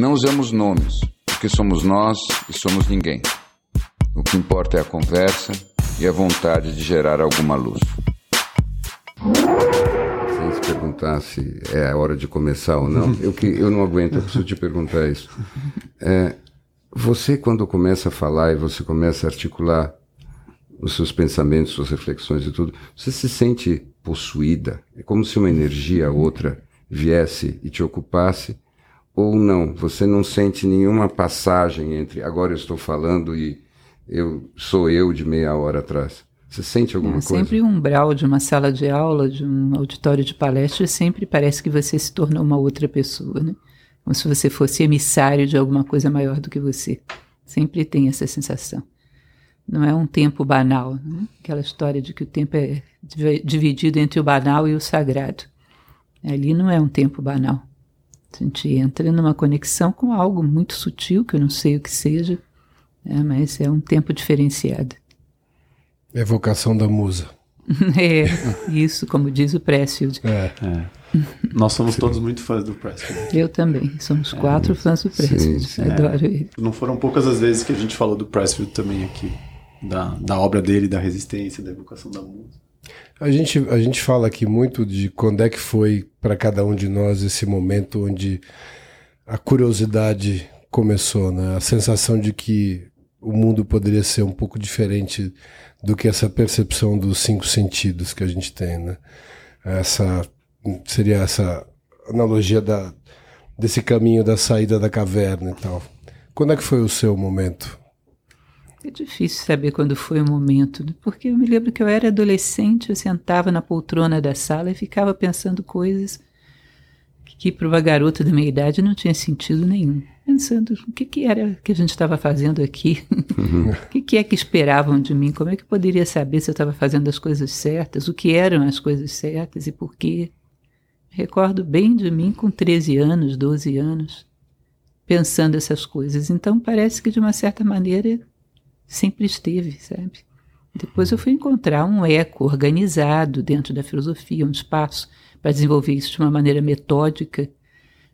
Não usamos nomes, porque somos nós e somos ninguém. O que importa é a conversa e a vontade de gerar alguma luz. Sem se perguntar se é a hora de começar ou não, eu, que, eu não aguento, eu preciso te perguntar isso. É, você, quando começa a falar e você começa a articular os seus pensamentos, suas reflexões e tudo, você se sente possuída? É como se uma energia outra viesse e te ocupasse? Ou não? Você não sente nenhuma passagem entre agora eu estou falando e eu sou eu de meia hora atrás. Você sente alguma é, coisa? Sempre um umbral de uma sala de aula, de um auditório de palestra, sempre parece que você se tornou uma outra pessoa, né? Como se você fosse emissário de alguma coisa maior do que você. Sempre tem essa sensação. Não é um tempo banal, né? aquela história de que o tempo é dividido entre o banal e o sagrado. Ali não é um tempo banal. A gente entra numa conexão com algo muito sutil, que eu não sei o que seja, é, mas é um tempo diferenciado. É a vocação da musa. é, isso, como diz o Pressfield. É. é. Nós somos sim. todos muito fãs do Pressfield. Eu também, somos quatro é. fãs do Pressfield. Sim, sim. Adoro ele. Não foram poucas as vezes que a gente falou do Pressfield também aqui, da, da obra dele, da resistência, da evocação da musa. A gente, a gente fala aqui muito de quando é que foi para cada um de nós esse momento onde a curiosidade começou, né? A sensação de que o mundo poderia ser um pouco diferente do que essa percepção dos cinco sentidos que a gente tem, né? Essa seria essa analogia da desse caminho da saída da caverna e tal. Quando é que foi o seu momento? É difícil saber quando foi o momento, né? porque eu me lembro que eu era adolescente, eu sentava na poltrona da sala e ficava pensando coisas que para uma garota da minha idade não tinha sentido nenhum. Pensando o que, que era que a gente estava fazendo aqui, uhum. o que, que é que esperavam de mim, como é que eu poderia saber se eu estava fazendo as coisas certas, o que eram as coisas certas e por quê. Recordo bem de mim com 13 anos, 12 anos, pensando essas coisas. Então parece que de uma certa maneira sempre esteve, sabe? Depois eu fui encontrar um eco organizado dentro da filosofia, um espaço para desenvolver isso de uma maneira metódica.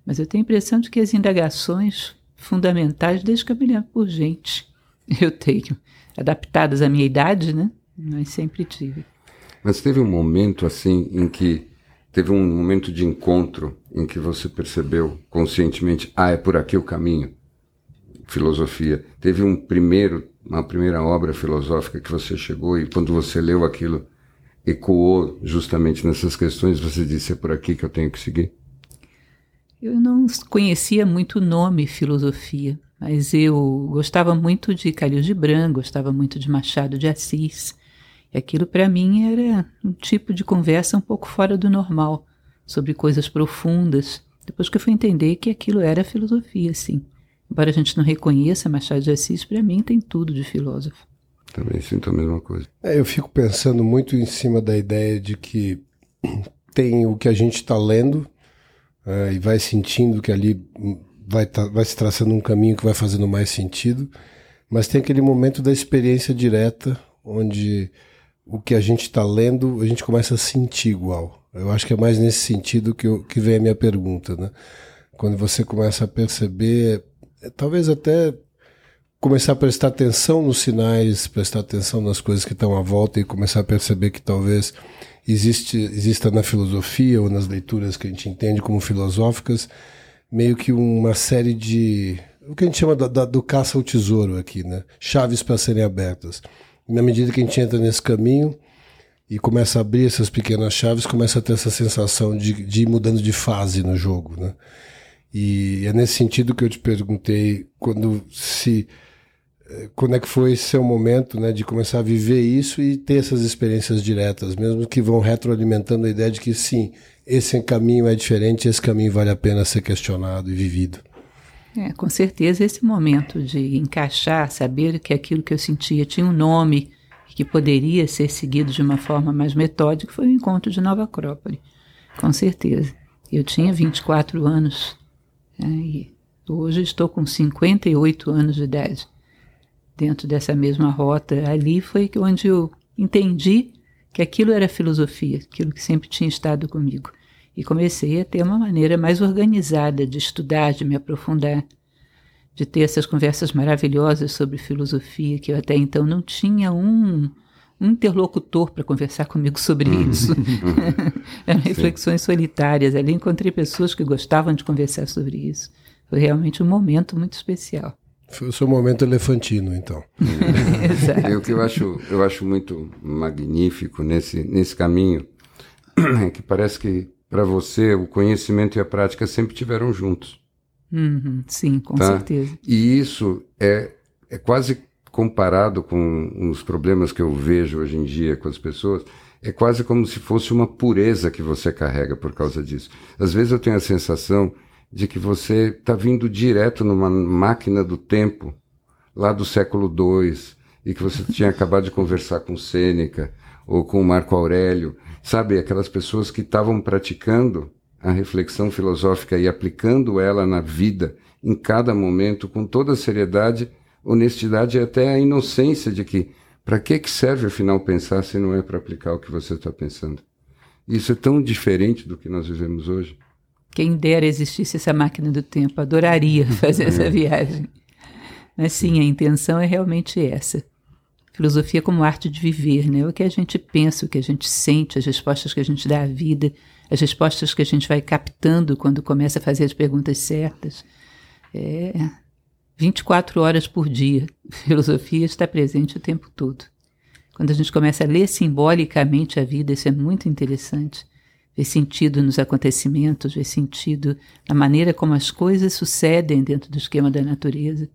Mas eu tenho a impressão de que as indagações fundamentais, desde que eu me lembro por gente, eu tenho, adaptadas à minha idade, né? Mas sempre tive. Mas teve um momento assim em que teve um momento de encontro em que você percebeu conscientemente, ah, é por aqui o caminho. Filosofia. Teve um primeiro, uma primeira obra filosófica que você chegou e quando você leu aquilo, ecoou justamente nessas questões, você disse, é por aqui que eu tenho que seguir? Eu não conhecia muito o nome filosofia, mas eu gostava muito de Calil Gibran, gostava muito de Machado de Assis. E aquilo para mim era um tipo de conversa um pouco fora do normal, sobre coisas profundas. Depois que eu fui entender que aquilo era filosofia, sim. Embora a gente não reconheça Machado de Assis, para mim tem tudo de filósofo. Também sinto a mesma coisa. É, eu fico pensando muito em cima da ideia de que tem o que a gente está lendo é, e vai sentindo que ali vai, tá, vai se traçando um caminho que vai fazendo mais sentido, mas tem aquele momento da experiência direta onde o que a gente está lendo a gente começa a sentir igual. Eu acho que é mais nesse sentido que, eu, que vem a minha pergunta, né? Quando você começa a perceber, talvez até começar a prestar atenção nos sinais, prestar atenção nas coisas que estão à volta e começar a perceber que talvez existe, exista na filosofia ou nas leituras que a gente entende como filosóficas meio que uma série de o que a gente chama da, da, do caça ao tesouro aqui, né? Chaves para serem abertas. E na medida que a gente entra nesse caminho e começa a abrir essas pequenas chaves, começa a ter essa sensação de, de ir mudando de fase no jogo, né? E é nesse sentido que eu te perguntei quando se quando é que foi seu momento né, de começar a viver isso e ter essas experiências diretas, mesmo que vão retroalimentando a ideia de que sim, esse caminho é diferente, esse caminho vale a pena ser questionado e vivido. É, com certeza esse momento de encaixar, saber que aquilo que eu sentia tinha um nome que poderia ser seguido de uma forma mais metódica foi o encontro de Nova Acrópole, com certeza. Eu tinha 24 anos e hoje estou com 58 anos de idade. Dentro dessa mesma rota, ali foi onde eu entendi que aquilo era filosofia, aquilo que sempre tinha estado comigo. E comecei a ter uma maneira mais organizada de estudar, de me aprofundar, de ter essas conversas maravilhosas sobre filosofia, que eu até então não tinha um, um interlocutor para conversar comigo sobre uhum. isso. Eram reflexões solitárias. Ali encontrei pessoas que gostavam de conversar sobre isso. Foi realmente um momento muito especial. Foi o seu momento elefantino, então. Exato. O que eu acho, eu acho muito magnífico nesse, nesse caminho é que parece que para você, o conhecimento e a prática sempre tiveram juntos. Uhum, sim, com tá? certeza. E isso é, é quase comparado com os problemas que eu vejo hoje em dia com as pessoas, é quase como se fosse uma pureza que você carrega por causa disso. Às vezes eu tenho a sensação de que você está vindo direto numa máquina do tempo, lá do século II, e que você tinha acabado de conversar com Sêneca ou com Marco Aurélio, Sabe, aquelas pessoas que estavam praticando a reflexão filosófica e aplicando ela na vida, em cada momento, com toda a seriedade, honestidade e até a inocência de que para que, que serve afinal pensar se não é para aplicar o que você está pensando? Isso é tão diferente do que nós vivemos hoje. Quem dera existisse essa máquina do tempo, adoraria fazer essa é. viagem. Mas sim, a intenção é realmente essa filosofia como arte de viver, né? O que a gente pensa, o que a gente sente, as respostas que a gente dá à vida, as respostas que a gente vai captando quando começa a fazer as perguntas certas. É 24 horas por dia. Filosofia está presente o tempo todo. Quando a gente começa a ler simbolicamente a vida, isso é muito interessante. Ver sentido nos acontecimentos, ver sentido na maneira como as coisas sucedem dentro do esquema da natureza,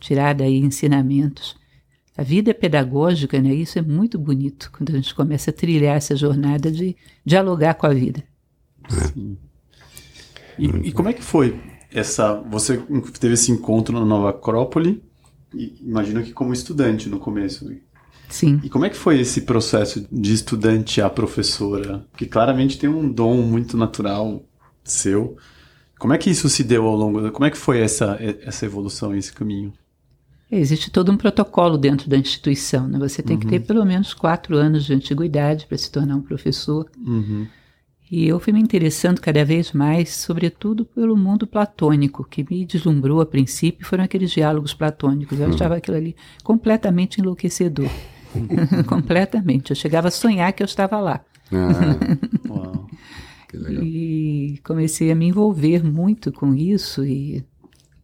tirar daí ensinamentos. A vida é pedagógica, né? Isso é muito bonito quando a gente começa a trilhar essa jornada de dialogar com a vida. Sim. E, e como é que foi essa? Você teve esse encontro na Nova Acrópole? Imagino que como estudante no começo. Sim. E como é que foi esse processo de estudante a professora? Que claramente tem um dom muito natural seu. Como é que isso se deu ao longo? Como é que foi essa essa evolução, esse caminho? Existe todo um protocolo dentro da instituição. Né? Você tem uhum. que ter pelo menos quatro anos de antiguidade para se tornar um professor. Uhum. E eu fui me interessando cada vez mais, sobretudo pelo mundo platônico, que me deslumbrou a princípio foram aqueles diálogos platônicos. Eu uhum. achava aquilo ali completamente enlouquecedor. completamente. Eu chegava a sonhar que eu estava lá. Ah, uau. E comecei a me envolver muito com isso e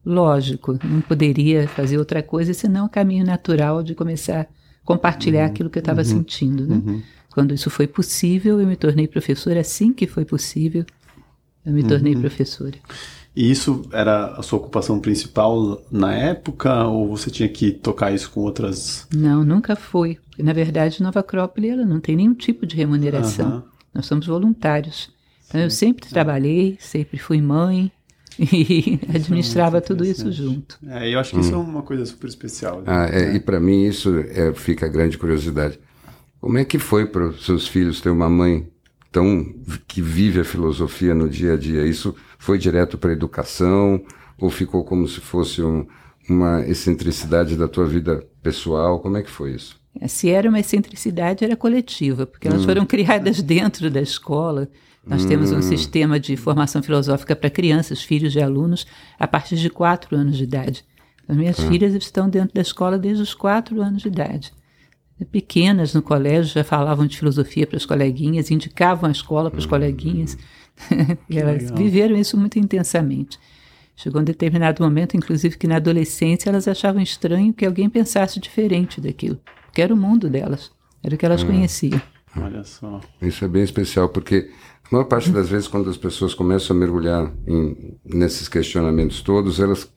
Lógico, não poderia fazer outra coisa senão o caminho natural de começar a compartilhar uhum, aquilo que eu estava uhum, sentindo. Né? Uhum. Quando isso foi possível, eu me tornei professora. Assim que foi possível, eu me tornei uhum. professora. E isso era a sua ocupação principal na época ou você tinha que tocar isso com outras? Não, nunca foi. Na verdade, Nova Acrópole ela não tem nenhum tipo de remuneração. Nós somos voluntários. Então, eu sempre trabalhei, sempre fui mãe, e administrava tudo isso junto. É, eu acho que hum. isso é uma coisa super especial. Né? Ah, é, e para mim isso é, fica a grande curiosidade. Como é que foi para os seus filhos ter uma mãe tão que vive a filosofia no dia a dia? Isso foi direto para a educação ou ficou como se fosse um, uma excentricidade da tua vida pessoal? Como é que foi isso? É, se era uma excentricidade, era coletiva, porque elas hum. foram criadas dentro da escola nós hum. temos um sistema de formação filosófica para crianças, filhos de alunos, a partir de quatro anos de idade. As minhas hum. filhas estão dentro da escola desde os quatro anos de idade. Pequenas no colégio já falavam de filosofia para as coleguinhas, indicavam a escola para os hum. coleguinhas. e elas legal. viveram isso muito intensamente. Chegou um determinado momento, inclusive, que na adolescência elas achavam estranho que alguém pensasse diferente daquilo, porque era o mundo delas, era o que elas hum. conheciam. Olha só. Isso é bem especial, porque a maior parte das vezes, quando as pessoas começam a mergulhar em, nesses questionamentos todos, elas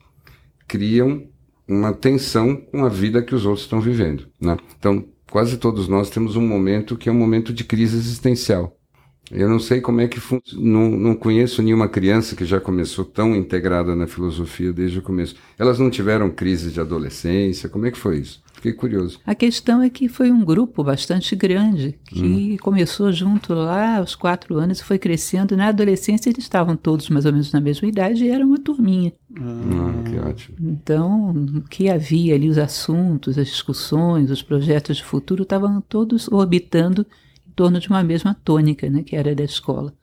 criam uma tensão com a vida que os outros estão vivendo. Né? Então, quase todos nós temos um momento que é um momento de crise existencial. Eu não sei como é que. Não, não conheço nenhuma criança que já começou tão integrada na filosofia desde o começo. Elas não tiveram crise de adolescência? Como é que foi isso? Fiquei curioso. A questão é que foi um grupo bastante grande que hum. começou junto lá aos quatro anos e foi crescendo. Na adolescência eles estavam todos mais ou menos na mesma idade e era uma turminha. Ah, que ótimo. Então, o que havia ali, os assuntos, as discussões, os projetos de futuro estavam todos orbitando em torno de uma mesma tônica, né, que era da escola.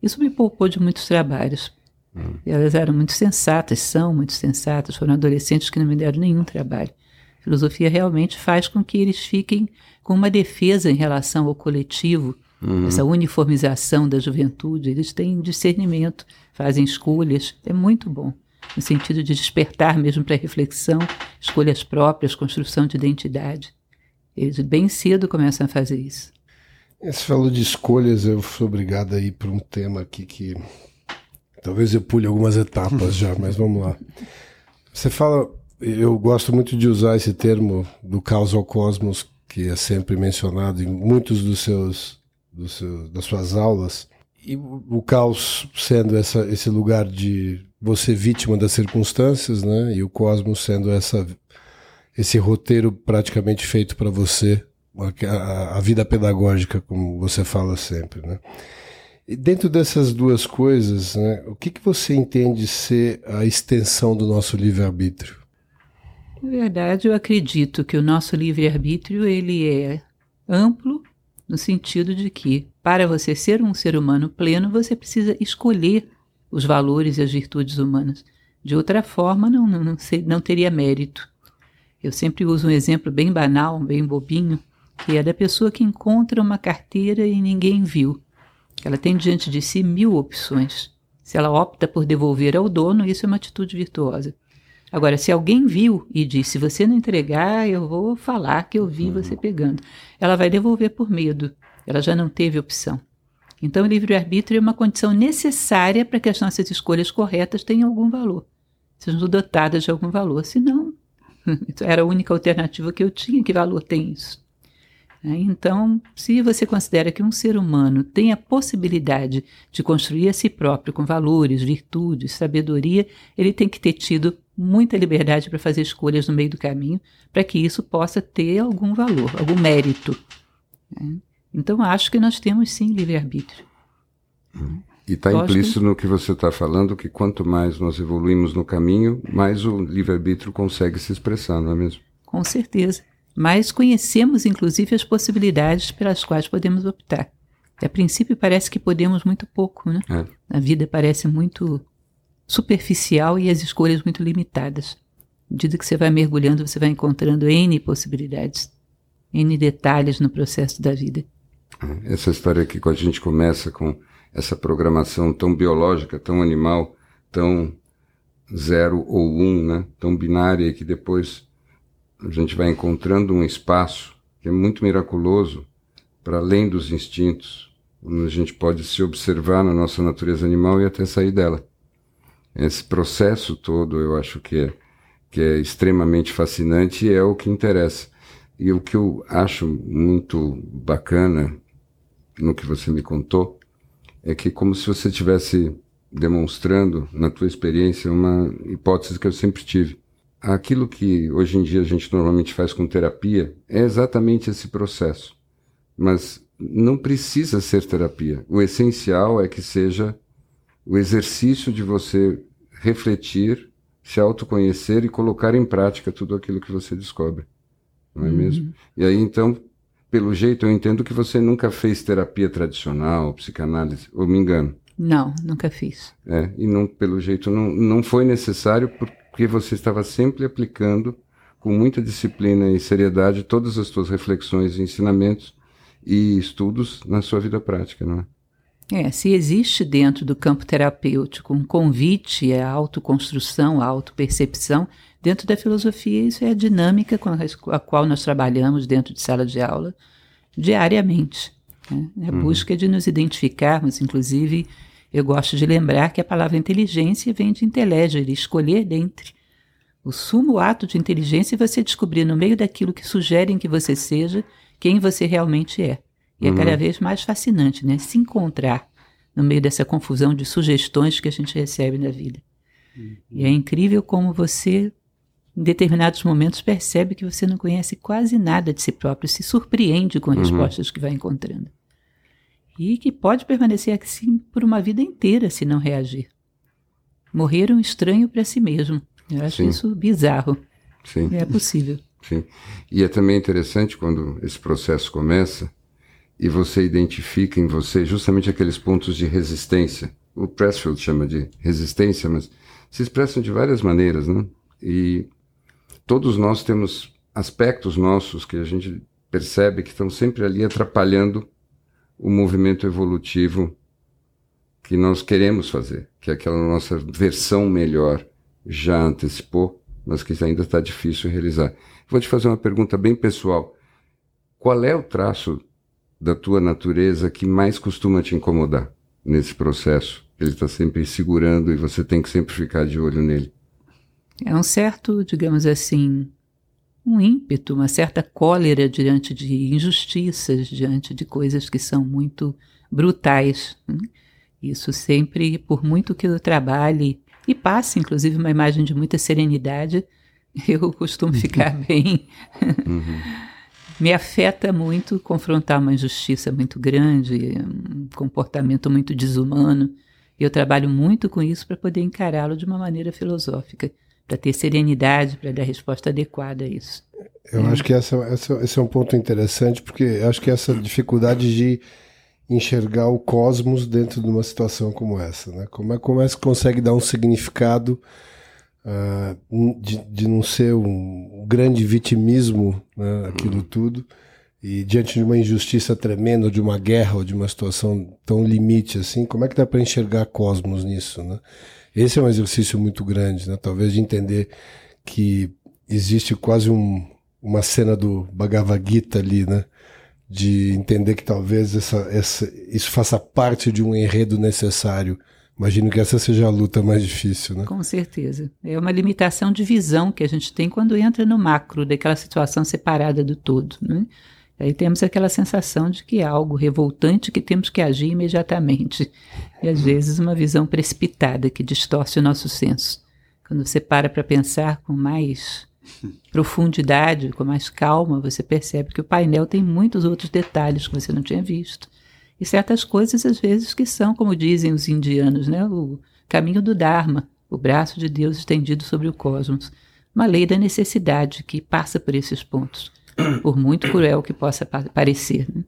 Isso me poupou de muitos trabalhos. Hum. Elas eram muito sensatas, são muito sensatas, foram adolescentes que não me deram nenhum trabalho filosofia realmente faz com que eles fiquem com uma defesa em relação ao coletivo, uhum. essa uniformização da juventude. Eles têm discernimento, fazem escolhas, é muito bom, no sentido de despertar mesmo para reflexão, escolhas próprias, construção de identidade. Eles bem cedo começam a fazer isso. Você falou de escolhas, eu fui obrigado a ir para um tema aqui que talvez eu pule algumas etapas já, mas vamos lá. Você fala eu gosto muito de usar esse termo do caos ao cosmos, que é sempre mencionado em muitos dos seus, dos seus das suas aulas. E o caos sendo essa, esse lugar de você vítima das circunstâncias, né? E o cosmos sendo essa, esse roteiro praticamente feito para você, a, a, vida pedagógica, como você fala sempre, né? E dentro dessas duas coisas, né, o que, que você entende ser a extensão do nosso livre-arbítrio? Na verdade, eu acredito que o nosso livre-arbítrio ele é amplo no sentido de que, para você ser um ser humano pleno, você precisa escolher os valores e as virtudes humanas. De outra forma, não, não, não, não teria mérito. Eu sempre uso um exemplo bem banal, bem bobinho, que é da pessoa que encontra uma carteira e ninguém viu. Ela tem diante de si mil opções. Se ela opta por devolver ao dono, isso é uma atitude virtuosa. Agora, se alguém viu e disse, se você não entregar, eu vou falar que eu vi uhum. você pegando, ela vai devolver por medo. Ela já não teve opção. Então, o livre-arbítrio é uma condição necessária para que as nossas escolhas corretas tenham algum valor, sejam dotadas de algum valor. Senão, era a única alternativa que eu tinha. Que valor tem isso? É, então, se você considera que um ser humano tem a possibilidade de construir a si próprio com valores, virtudes, sabedoria, ele tem que ter tido muita liberdade para fazer escolhas no meio do caminho, para que isso possa ter algum valor, algum mérito. Né? Então, acho que nós temos sim livre-arbítrio. E está implícito que... no que você está falando que quanto mais nós evoluímos no caminho, mais o livre-arbítrio consegue se expressar, não é mesmo? Com certeza. Mas conhecemos, inclusive, as possibilidades pelas quais podemos optar. A princípio parece que podemos muito pouco, né? É. A vida parece muito superficial e as escolhas muito limitadas. À medida que você vai mergulhando, você vai encontrando N possibilidades, N detalhes no processo da vida. É, essa história aqui, quando a gente começa com essa programação tão biológica, tão animal, tão zero ou um, né? tão binária, que depois a gente vai encontrando um espaço que é muito miraculoso para além dos instintos, onde a gente pode se observar na nossa natureza animal e até sair dela. Esse processo todo eu acho que é, que é extremamente fascinante e é o que interessa. E o que eu acho muito bacana no que você me contou é que como se você estivesse demonstrando na tua experiência uma hipótese que eu sempre tive. Aquilo que hoje em dia a gente normalmente faz com terapia é exatamente esse processo. Mas não precisa ser terapia. O essencial é que seja o exercício de você refletir, se autoconhecer e colocar em prática tudo aquilo que você descobre. Não é uhum. mesmo? E aí, então, pelo jeito, eu entendo que você nunca fez terapia tradicional, psicanálise, ou me engano? Não, nunca fiz. É, e não, pelo jeito não, não foi necessário porque você estava sempre aplicando com muita disciplina e seriedade todas as suas reflexões, ensinamentos e estudos na sua vida prática, não é? É, se existe dentro do campo terapêutico um convite à autoconstrução, à autopercepção, dentro da filosofia isso é a dinâmica com a qual nós trabalhamos dentro de sala de aula diariamente. Né? A uhum. busca de nos identificarmos, inclusive, eu gosto de lembrar que a palavra inteligência vem de intelegere, escolher dentre. O sumo ato de inteligência é você descobrir no meio daquilo que sugerem que você seja quem você realmente é. E é cada vez mais fascinante, né? Se encontrar no meio dessa confusão de sugestões que a gente recebe na vida. E é incrível como você, em determinados momentos, percebe que você não conhece quase nada de si próprio, se surpreende com as respostas que vai encontrando. E que pode permanecer assim por uma vida inteira se não reagir. Morrer um estranho para si mesmo. Eu acho Sim. isso bizarro. Sim. É possível. Sim. E é também interessante quando esse processo começa e você identifica em você justamente aqueles pontos de resistência. O Pressfield chama de resistência, mas se expressam de várias maneiras, né? E todos nós temos aspectos nossos que a gente percebe que estão sempre ali atrapalhando o movimento evolutivo que nós queremos fazer, que é aquela nossa versão melhor já antecipou, mas que ainda está difícil realizar. Vou te fazer uma pergunta bem pessoal. Qual é o traço da tua natureza que mais costuma te incomodar nesse processo? Ele está sempre segurando e você tem que sempre ficar de olho nele. É um certo, digamos assim, um ímpeto, uma certa cólera diante de injustiças, diante de coisas que são muito brutais. né? Isso sempre, por muito que eu trabalhe e passe, inclusive, uma imagem de muita serenidade, eu costumo ficar bem. Me afeta muito confrontar uma injustiça muito grande, um comportamento muito desumano. E eu trabalho muito com isso para poder encará-lo de uma maneira filosófica, para ter serenidade, para dar resposta adequada a isso. Eu acho que essa, essa, esse é um ponto interessante, porque eu acho que essa dificuldade de enxergar o cosmos dentro de uma situação como essa, né? Como é, como é que se consegue dar um significado ah, de, de não ser um grande vitimismo, né, aquilo tudo, e diante de uma injustiça tremenda, de uma guerra, ou de uma situação tão limite assim, como é que dá para enxergar cosmos nisso, né? Esse é um exercício muito grande, né? Talvez de entender que existe quase um, uma cena do Bhagavad Gita ali, né? De entender que talvez essa, essa, isso faça parte de um enredo necessário. Imagino que essa seja a luta mais difícil, né? Com certeza. É uma limitação de visão que a gente tem quando entra no macro, daquela situação separada do todo. Né? Aí temos aquela sensação de que é algo revoltante que temos que agir imediatamente. E às vezes uma visão precipitada que distorce o nosso senso. Quando você para para pensar com mais profundidade, com mais calma, você percebe que o painel tem muitos outros detalhes que você não tinha visto. E certas coisas, às vezes, que são, como dizem os indianos, né? o caminho do Dharma, o braço de Deus estendido sobre o cosmos. Uma lei da necessidade que passa por esses pontos, por muito cruel que possa pa parecer. Né?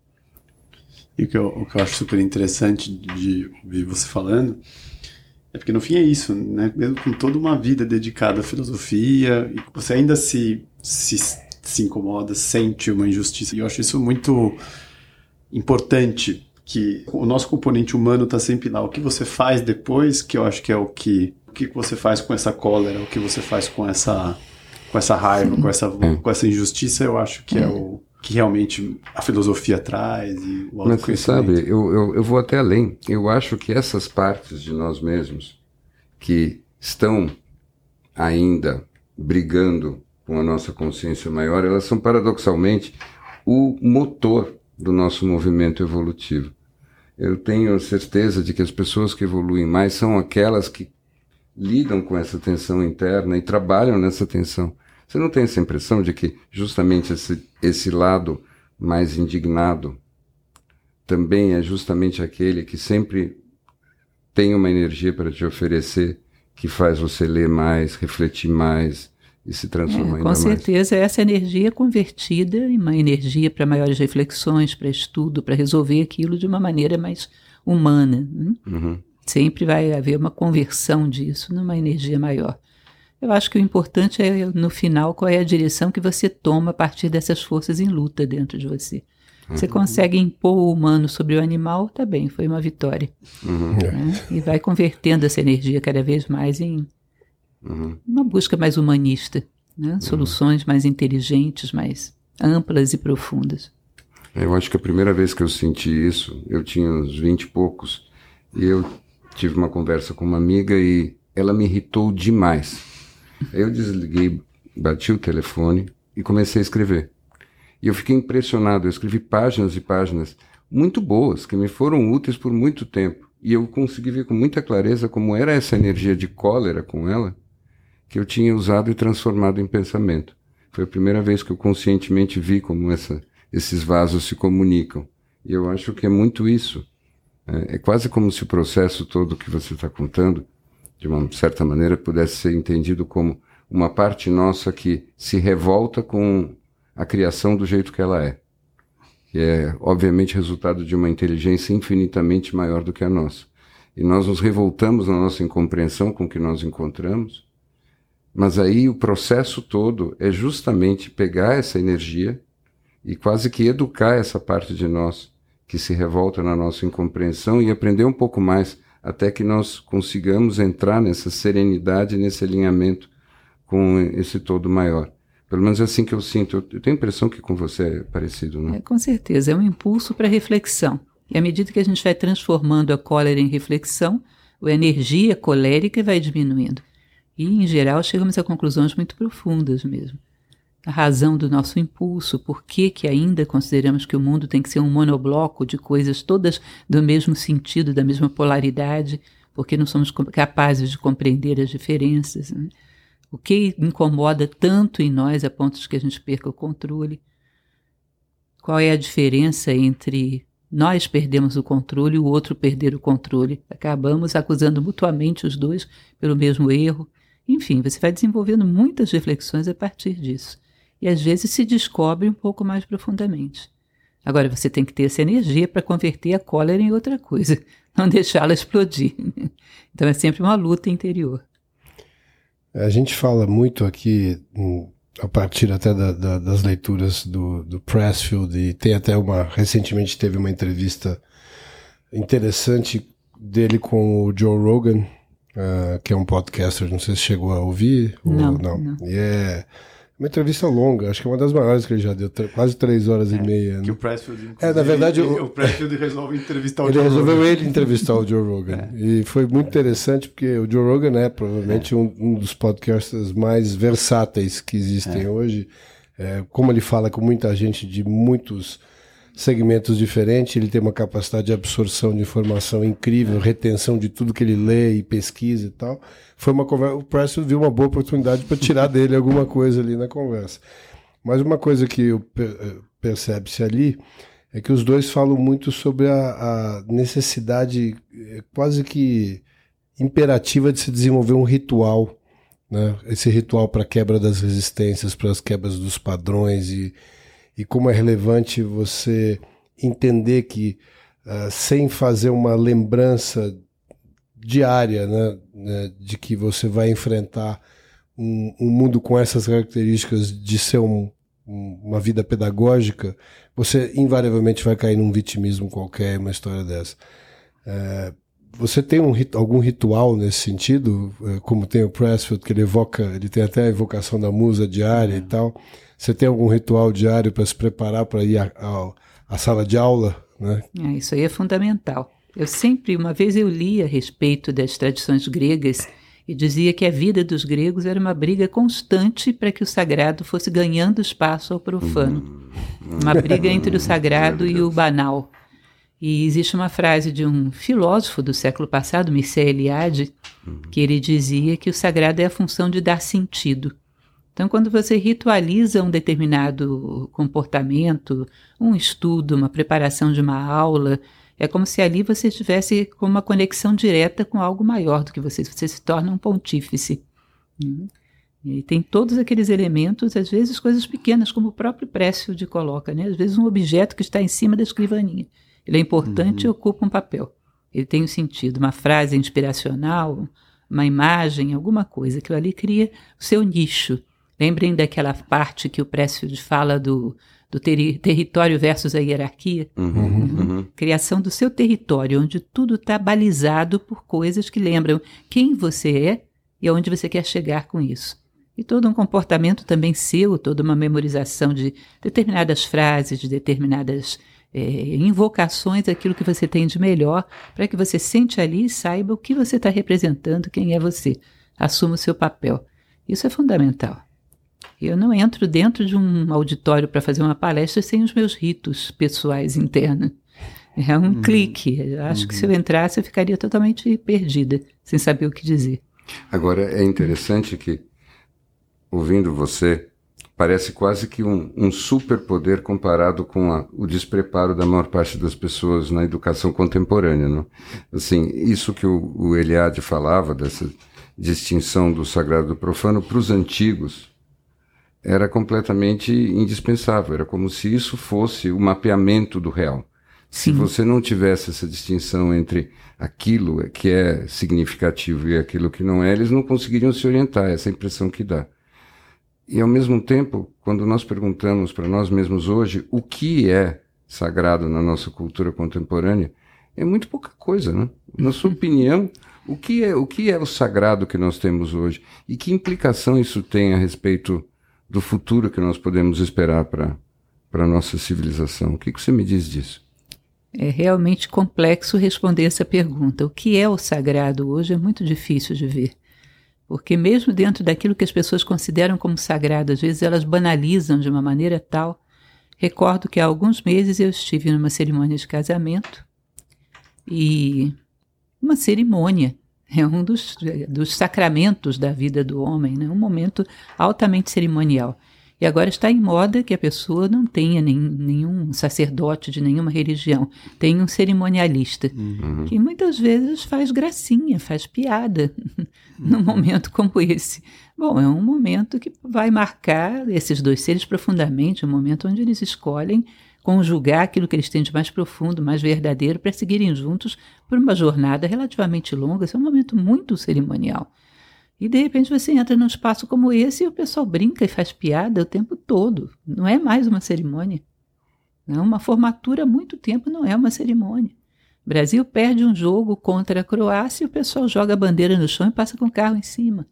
E o que, eu, o que eu acho super interessante de ouvir você falando é porque no fim é isso, né? Mesmo com toda uma vida dedicada à filosofia, você ainda se, se, se incomoda, sente uma injustiça. E eu acho isso muito importante, que o nosso componente humano está sempre lá. O que você faz depois, que eu acho que é o que o que você faz com essa cólera, o que você faz com essa com essa raiva, com essa com essa injustiça, eu acho que é o que realmente a filosofia traz e o Mas você sabe, eu, eu, eu vou até além. Eu acho que essas partes de nós mesmos que estão ainda brigando com a nossa consciência maior, elas são paradoxalmente o motor do nosso movimento evolutivo. Eu tenho certeza de que as pessoas que evoluem mais são aquelas que lidam com essa tensão interna e trabalham nessa tensão. Você não tem essa impressão de que justamente esse, esse lado mais indignado também é justamente aquele que sempre tem uma energia para te oferecer que faz você ler mais, refletir mais e se transformar É, ainda com mais? certeza, essa energia é convertida em uma energia para maiores reflexões, para estudo, para resolver aquilo de uma maneira mais humana. né? Uhum. Sempre vai haver uma conversão disso numa energia maior. Eu acho que o importante é, no final, qual é a direção que você toma a partir dessas forças em luta dentro de você. Você consegue impor o humano sobre o animal, tá bem, foi uma vitória. né? E vai convertendo essa energia cada vez mais em uma busca mais humanista, né? soluções mais inteligentes, mais amplas e profundas. Eu acho que a primeira vez que eu senti isso, eu tinha uns vinte e poucos, e eu tive uma conversa com uma amiga e ela me irritou demais. Eu desliguei, bati o telefone e comecei a escrever. E eu fiquei impressionado, eu escrevi páginas e páginas. muito boas, que me foram úteis por muito tempo. E eu consegui ver com muita clareza como era essa energia de cólera com ela que eu tinha usado e transformado em pensamento. Foi a primeira vez que eu conscientemente vi como essa, esses vasos se comunicam. E eu acho que é muito isso. É, é quase como se o processo todo que você está contando, de uma certa maneira, pudesse ser entendido como uma parte nossa que se revolta com a criação do jeito que ela é. Que é, obviamente, resultado de uma inteligência infinitamente maior do que a nossa. E nós nos revoltamos na nossa incompreensão com o que nós encontramos, mas aí o processo todo é justamente pegar essa energia e quase que educar essa parte de nós que se revolta na nossa incompreensão e aprender um pouco mais até que nós consigamos entrar nessa serenidade, nesse alinhamento com esse todo maior. Pelo menos é assim que eu sinto. Eu tenho a impressão que com você é parecido, não? É, com certeza. É um impulso para reflexão. E à medida que a gente vai transformando a cólera em reflexão, a energia colérica vai diminuindo. E, em geral, chegamos a conclusões muito profundas mesmo. A razão do nosso impulso, por que, que ainda consideramos que o mundo tem que ser um monobloco de coisas todas do mesmo sentido, da mesma polaridade, porque não somos capazes de compreender as diferenças. Né? O que incomoda tanto em nós a ponto de que a gente perca o controle? Qual é a diferença entre nós perdemos o controle e o outro perder o controle? Acabamos acusando mutuamente os dois pelo mesmo erro. Enfim, você vai desenvolvendo muitas reflexões a partir disso. E às vezes se descobre um pouco mais profundamente. Agora você tem que ter essa energia para converter a cólera em outra coisa, não deixá-la explodir. Então é sempre uma luta interior. A gente fala muito aqui, a partir até da, da, das leituras do, do Pressfield, e tem até uma. Recentemente teve uma entrevista interessante dele com o Joe Rogan, uh, que é um podcaster, não sei se chegou a ouvir. Não, ou não. não. E é uma entrevista longa, acho que é uma das maiores que ele já deu, quase três horas É, e meia. Que né? o Pressfield, É, na verdade, ele- o- o Pressfield resolve entrevistar o Ele Joe resolveu Rogan. ele entrevistar o Joe Rogan. E foi muito interessante porque o Joe Rogan é provavelmente um, um dos podcasters mais versáteis que existem hoje. É, como ele fala com muita gente de muitos segmentos diferentes, ele tem uma capacidade de absorção de informação incrível, retenção de tudo que ele lê e pesquisa e tal. Foi uma conversa. O Preston viu uma boa oportunidade para tirar dele alguma coisa ali na conversa. Mas uma coisa que eh, percebe-se ali é que os dois falam muito sobre a, a necessidade eh, quase que imperativa de se desenvolver um ritual, né? Esse ritual para quebra das resistências, para as quebras dos padrões e, e como é relevante você entender que ah, sem fazer uma lembrança diária, né, né, de que você vai enfrentar um, um mundo com essas características de ser um, um- uma vida pedagógica, você invariavelmente vai cair num vitimismo qualquer, uma história dessa. É, você tem um, algum ritual nesse sentido, É, como tem o Pressfield, que ele evoca, ele tem até a evocação da musa diária e tal. Você tem algum ritual diário para se preparar para ir à- sala de aula, né? É, isso aí é fundamental. Eu sempre, uma vez eu li a respeito das tradições gregas e dizia que a vida dos gregos era uma briga constante para que o sagrado fosse ganhando espaço ao profano. Uma briga entre o sagrado e o banal. E existe uma frase de um filósofo do século passado, Mircea Eliade, que ele dizia que o sagrado é a função de dar sentido. Então, quando você ritualiza um determinado comportamento, um estudo, uma preparação de uma aula, é como se ali você estivesse com uma conexão direta com algo maior do que você. Você se torna um pontífice. Hum. E tem todos aqueles elementos, às vezes coisas pequenas, como o próprio Pressfield coloca, né? às vezes um objeto que está em cima da escrivaninha. Ele é importante e ocupa um papel. Ele tem um sentido, uma frase inspiracional, uma imagem, alguma coisa. Aquilo ali cria o seu nicho. Lembrem daquela parte que o Pressfield fala do, do teri- território versus a hierarquia? Uhum, Criação do seu território, onde tudo está balizado por coisas que lembram quem você é e aonde você quer chegar com isso. E todo um comportamento também seu, toda uma memorização de determinadas frases, de determinadas eh, invocações, aquilo que você tem de melhor, para que você sente ali e saiba o que você está representando, quem é você. Assuma o seu papel. Isso é fundamental. Eu não entro dentro de um auditório para fazer uma palestra sem os meus ritos pessoais internos. É um uhum. clique. Eu acho uhum. que se eu entrasse eu ficaria totalmente perdida, sem saber o que dizer. Agora é interessante que, ouvindo você, parece quase que um, um superpoder comparado com a, o despreparo da maior parte das pessoas na educação contemporânea. Não? Assim, isso que o, o Eliade falava, dessa distinção do sagrado e do profano, para os antigos, era completamente indispensável. Era como se isso fosse o mapeamento do real. Sim. Se você não tivesse essa distinção entre aquilo que é significativo e aquilo que não é, eles não conseguiriam se orientar, essa é a impressão que dá. E ao mesmo tempo, quando nós perguntamos para nós mesmos hoje o que é sagrado na nossa cultura contemporânea, é muito pouca coisa, né? Na sua opinião, o que é o que é o sagrado que nós temos hoje e que implicação isso tem a respeito do futuro que nós podemos esperar para para nossa civilização? O que, que você me diz disso? É realmente complexo responder essa pergunta. O que é o sagrado hoje é muito difícil de ver. Porque, mesmo dentro daquilo que as pessoas consideram como sagrado, às vezes elas banalizam de uma maneira tal. Recordo que há alguns meses eu estive numa cerimônia de casamento e uma cerimônia é um dos, dos sacramentos da vida do homem, né? um momento altamente cerimonial. E agora está em moda que a pessoa não tenha nem, nenhum sacerdote de nenhuma religião, tem um cerimonialista, uhum. que muitas vezes faz gracinha, faz piada num momento como esse. Bom, é um momento que vai marcar esses dois seres profundamente, um momento onde eles escolhem conjugar aquilo que eles têm de mais profundo, mais verdadeiro, para seguirem juntos por uma jornada relativamente longa. Esse é um momento muito cerimonial. E de repente você entra num espaço como esse e o pessoal brinca e faz piada o tempo todo. Não é mais uma cerimônia. Não, uma formatura há muito tempo não é uma cerimônia. O Brasil perde um jogo contra a Croácia e o pessoal joga a bandeira no chão e passa com o carro em cima.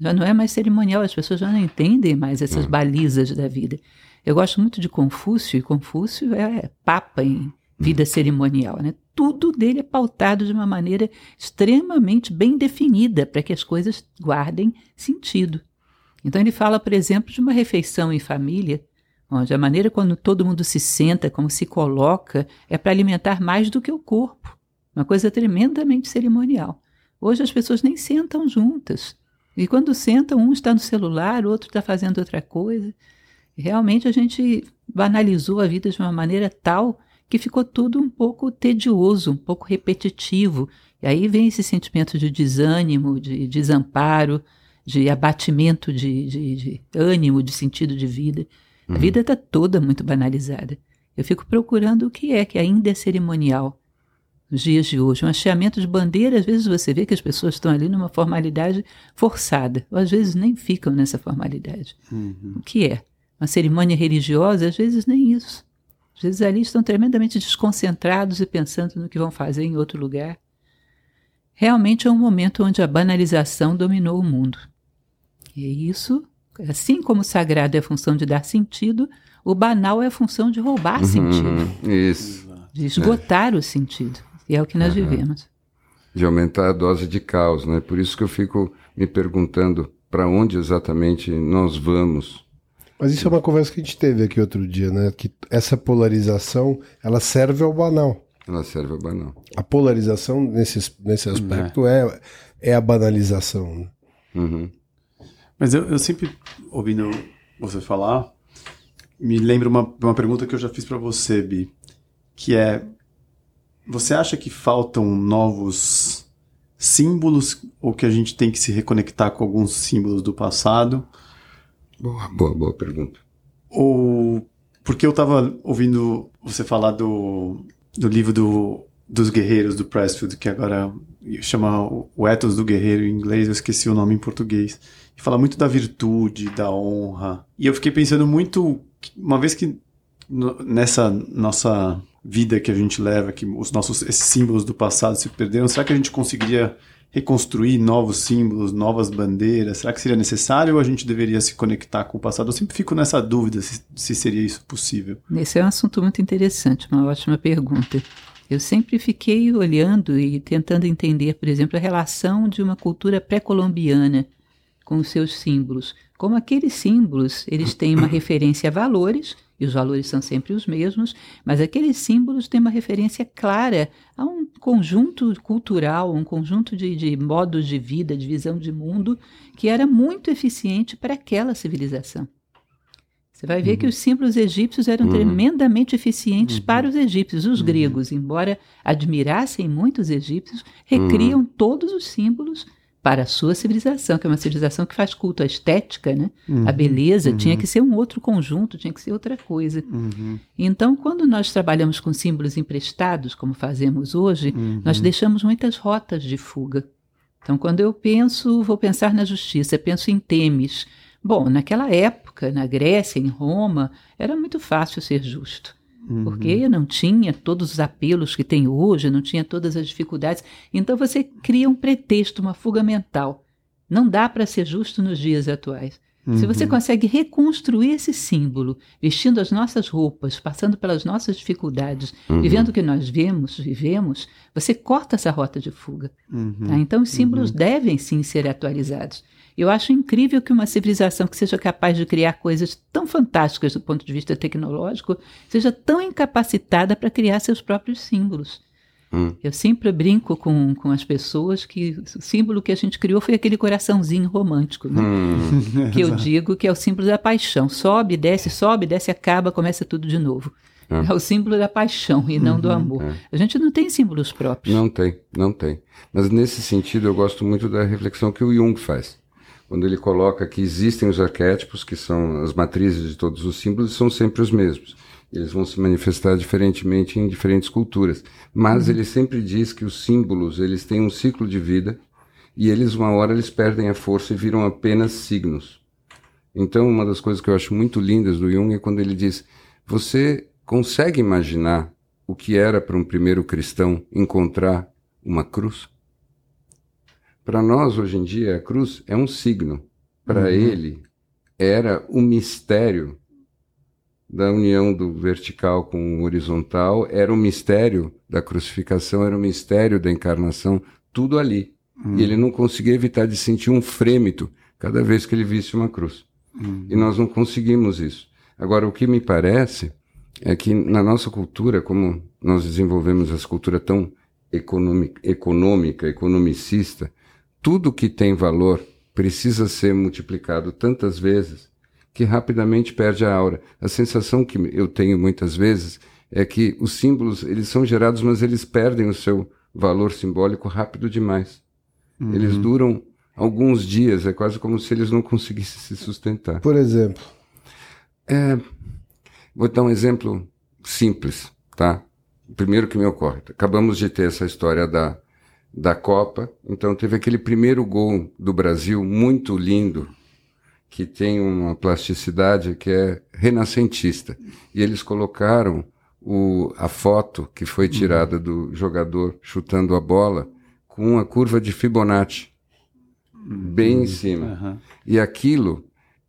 Já não é mais cerimonial, as pessoas já não entendem mais essas hum. balizas da vida. Eu gosto muito de Confúcio, e Confúcio é papa em vida cerimonial, né? Tudo dele é pautado de uma maneira extremamente bem definida para que as coisas guardem sentido. Então ele fala, por exemplo, de uma refeição em família, onde a maneira quando todo mundo se senta, como se coloca, é para alimentar mais do que o corpo. Uma coisa tremendamente cerimonial. Hoje as pessoas nem sentam juntas. E quando sentam, um está no celular, o outro está fazendo outra coisa. Realmente a gente banalizou a vida de uma maneira tal que ficou tudo um pouco tedioso, um pouco repetitivo. E aí vem esse sentimento de desânimo, de desamparo, de abatimento de, de, de ânimo, de sentido de vida. Uhum. A vida está toda muito banalizada. Eu fico procurando o que é que ainda é cerimonial nos dias de hoje. Um hasteamento de bandeira, às vezes você vê que as pessoas estão ali numa formalidade forçada, ou às vezes nem ficam nessa formalidade. Uhum. O que é? Uma cerimônia religiosa, às vezes nem isso. Às vezes ali estão tremendamente desconcentrados e pensando no que vão fazer em outro lugar. Realmente é um momento onde a banalização dominou o mundo. E isso, assim como o sagrado é a função de dar sentido, o banal é a função de roubar uhum, sentido. Isso. De esgotar é. o sentido. E é o que nós uhum. vivemos. De aumentar a dose de caos, né? Por isso que eu fico me perguntando para onde exatamente nós vamos mas isso é uma conversa que a gente teve aqui outro dia, né? Que essa polarização, ela serve ao banal. Ela serve ao banal. A polarização, nesse, nesse aspecto, é. é, é a banalização. Né? Uhum. Mas eu, eu sempre, ouvindo você falar, me lembro uma, uma pergunta que eu já fiz para você, Bi, que é, você acha que faltam novos símbolos ou que a gente tem que se reconectar com alguns símbolos do passado? Boa, boa, boa pergunta. Ou porque eu estava ouvindo você falar do, do livro do, dos guerreiros do Pressfield, que agora chama o Ethos do Guerreiro em inglês, eu esqueci o nome em português. E fala muito da virtude, da honra. E eu fiquei pensando muito, uma vez que nessa nossa vida que a gente leva, que os nossos esses símbolos do passado se perderam, será que a gente conseguiria reconstruir novos símbolos, novas bandeiras? Será que seria necessário ou a gente deveria se conectar com o passado? Eu sempre fico nessa dúvida se, se seria isso possível. Esse é um assunto muito interessante, uma ótima pergunta. Eu sempre fiquei olhando e tentando entender, por exemplo, a relação de uma cultura pré-colombiana com os seus símbolos. Como aqueles símbolos, eles têm uma referência a valores, e os valores são sempre os mesmos, mas aqueles símbolos têm uma referência clara a um conjunto cultural, um conjunto de, de modos de vida, de visão de mundo, que era muito eficiente para aquela civilização. Você vai ver uhum. que os símbolos egípcios eram uhum. tremendamente eficientes uhum. para os egípcios. Os uhum. gregos, embora admirassem muito os egípcios, recriam uhum. todos os símbolos para a sua civilização, que é uma civilização que faz culto à estética, né? Uhum, a beleza uhum. tinha que ser um outro conjunto, tinha que ser outra coisa. Uhum. Então, quando nós trabalhamos com símbolos emprestados, como fazemos hoje, uhum. nós deixamos muitas rotas de fuga. Então, quando eu penso, vou pensar na justiça, penso em Temis. Bom, naquela época, na Grécia, em Roma, era muito fácil ser justo. Uhum. Porque não tinha todos os apelos que tem hoje, não tinha todas as dificuldades. Então você cria um pretexto, uma fuga mental. Não dá para ser justo nos dias atuais. Uhum. Se você uhum. consegue reconstruir esse símbolo, vestindo as nossas roupas, passando pelas nossas dificuldades, uhum. vivendo o que nós vemos, vivemos, você corta essa rota de fuga. Uhum. Tá? Então, os símbolos uhum. devem sim ser atualizados. Eu acho incrível que uma civilização que seja capaz de criar coisas tão fantásticas do ponto de vista tecnológico seja tão incapacitada para criar seus próprios símbolos. Hum. Eu sempre brinco com, com as pessoas que o símbolo que a gente criou foi aquele coraçãozinho romântico, né? Hum. que eu digo que é o símbolo da paixão. Sobe, desce, sobe, desce, acaba, começa tudo de novo. É, é o símbolo da paixão e não uhum, do amor. É. A gente não tem símbolos próprios. Não tem, não tem. Mas nesse sentido eu gosto muito da reflexão que o Jung faz quando ele coloca que existem os arquétipos, que são as matrizes de todos os símbolos, são sempre os mesmos. Eles vão se manifestar diferentemente em diferentes culturas. Mas ele sempre diz que os símbolos, eles têm um ciclo de vida e eles, uma hora, eles perdem a força e viram apenas signos. Então, uma das coisas que eu acho muito lindas do Jung é quando ele diz: você consegue imaginar o que era para um primeiro cristão encontrar uma cruz? Para nós, hoje em dia, a cruz é um signo. Para uhum. ele, era o mistério da união do vertical com o horizontal, era o mistério da crucificação, era o mistério da encarnação, tudo ali. Uhum. E ele não conseguia evitar de sentir um frêmito cada vez que ele visse uma cruz. Uhum. E nós não conseguimos isso. Agora, o que me parece é que na nossa cultura, como nós desenvolvemos essa cultura tão econômica, econômica economicista, tudo que tem valor precisa ser multiplicado tantas vezes que rapidamente perde a aura. A sensação que eu tenho muitas vezes é que os símbolos, eles são gerados, mas eles perdem o seu valor simbólico rápido demais. Uhum. Eles duram alguns dias, é quase como se eles não conseguissem se sustentar. Por exemplo? É, vou dar um exemplo simples, tá? O primeiro que me ocorre. Acabamos de ter essa história da da Copa. Então teve aquele primeiro gol do Brasil muito lindo, que tem uma plasticidade que é renascentista. E eles colocaram o, a foto que foi tirada do jogador chutando a bola com uma curva de Fibonacci bem em cima. Uhum. E aquilo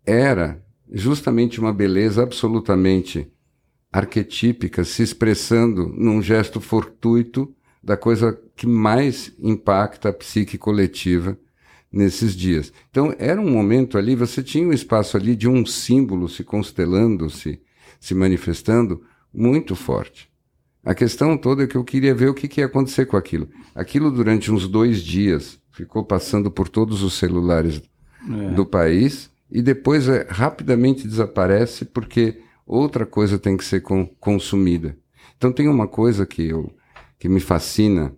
era justamente uma beleza absolutamente arquetípica se expressando num gesto fortuito da coisa que mais impacta a psique coletiva nesses dias. Então, era um momento ali, você tinha um espaço ali de um símbolo se constelando, se, se manifestando muito forte. A questão toda é que eu queria ver o que, que ia acontecer com aquilo. Aquilo, durante uns dois dias, ficou passando por todos os celulares é. do país e depois é, rapidamente desaparece porque outra coisa tem que ser consumida. Então, tem uma coisa que eu que me fascina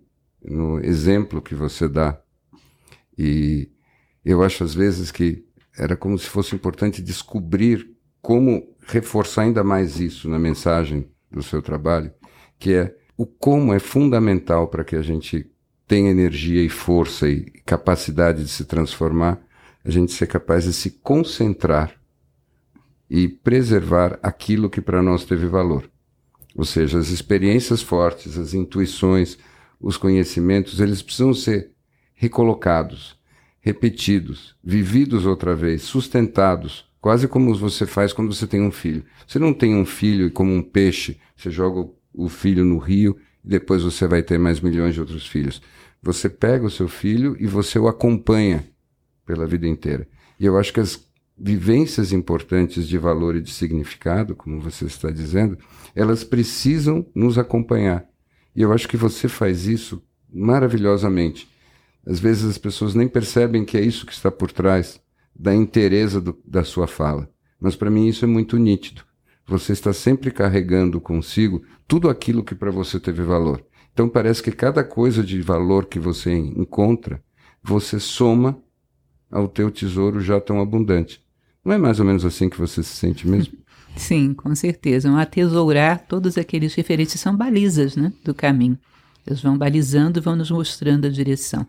no exemplo que você dá. E eu acho às vezes que era como se fosse importante descobrir como reforçar ainda mais isso na mensagem do seu trabalho, que é o como é fundamental para que a gente tenha energia e força e capacidade de se transformar, a gente ser capaz de se concentrar e preservar aquilo que para nós teve valor. Ou seja, as experiências fortes, as intuições, os conhecimentos, eles precisam ser recolocados, repetidos, vividos outra vez, sustentados, quase como você faz quando você tem um filho. Você não tem um filho como um peixe, você joga o filho no rio e depois você vai ter mais milhões de outros filhos. Você pega o seu filho e você o acompanha pela vida inteira. E eu acho que as vivências importantes de valor e de significado, como você está dizendo, elas precisam nos acompanhar. E eu acho que você faz isso maravilhosamente. Às vezes as pessoas nem percebem que é isso que está por trás da inteireza da sua fala. Mas para mim isso é muito nítido. Você está sempre carregando consigo tudo aquilo que para você teve valor. Então parece que cada coisa de valor que você encontra, você soma ao teu tesouro já tão abundante. Não é mais ou menos assim que você se sente mesmo? Sim, com certeza. Um atesourar todos aqueles referentes são balizas né, do caminho. Eles vão balizando, vão nos mostrando a direção.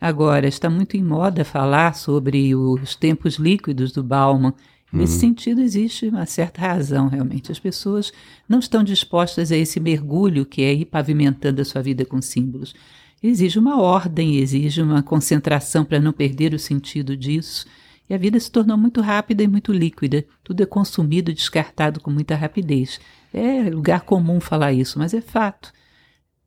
Agora, está muito em moda falar sobre os tempos líquidos do Bauman. Nesse uhum. sentido, existe uma certa razão, realmente. As pessoas não estão dispostas a esse mergulho que é ir pavimentando a sua vida com símbolos. Exige uma ordem, exige uma concentração para não perder o sentido disso. E a vida se tornou muito rápida e muito líquida. Tudo é consumido e descartado com muita rapidez. É lugar comum falar isso, mas é fato.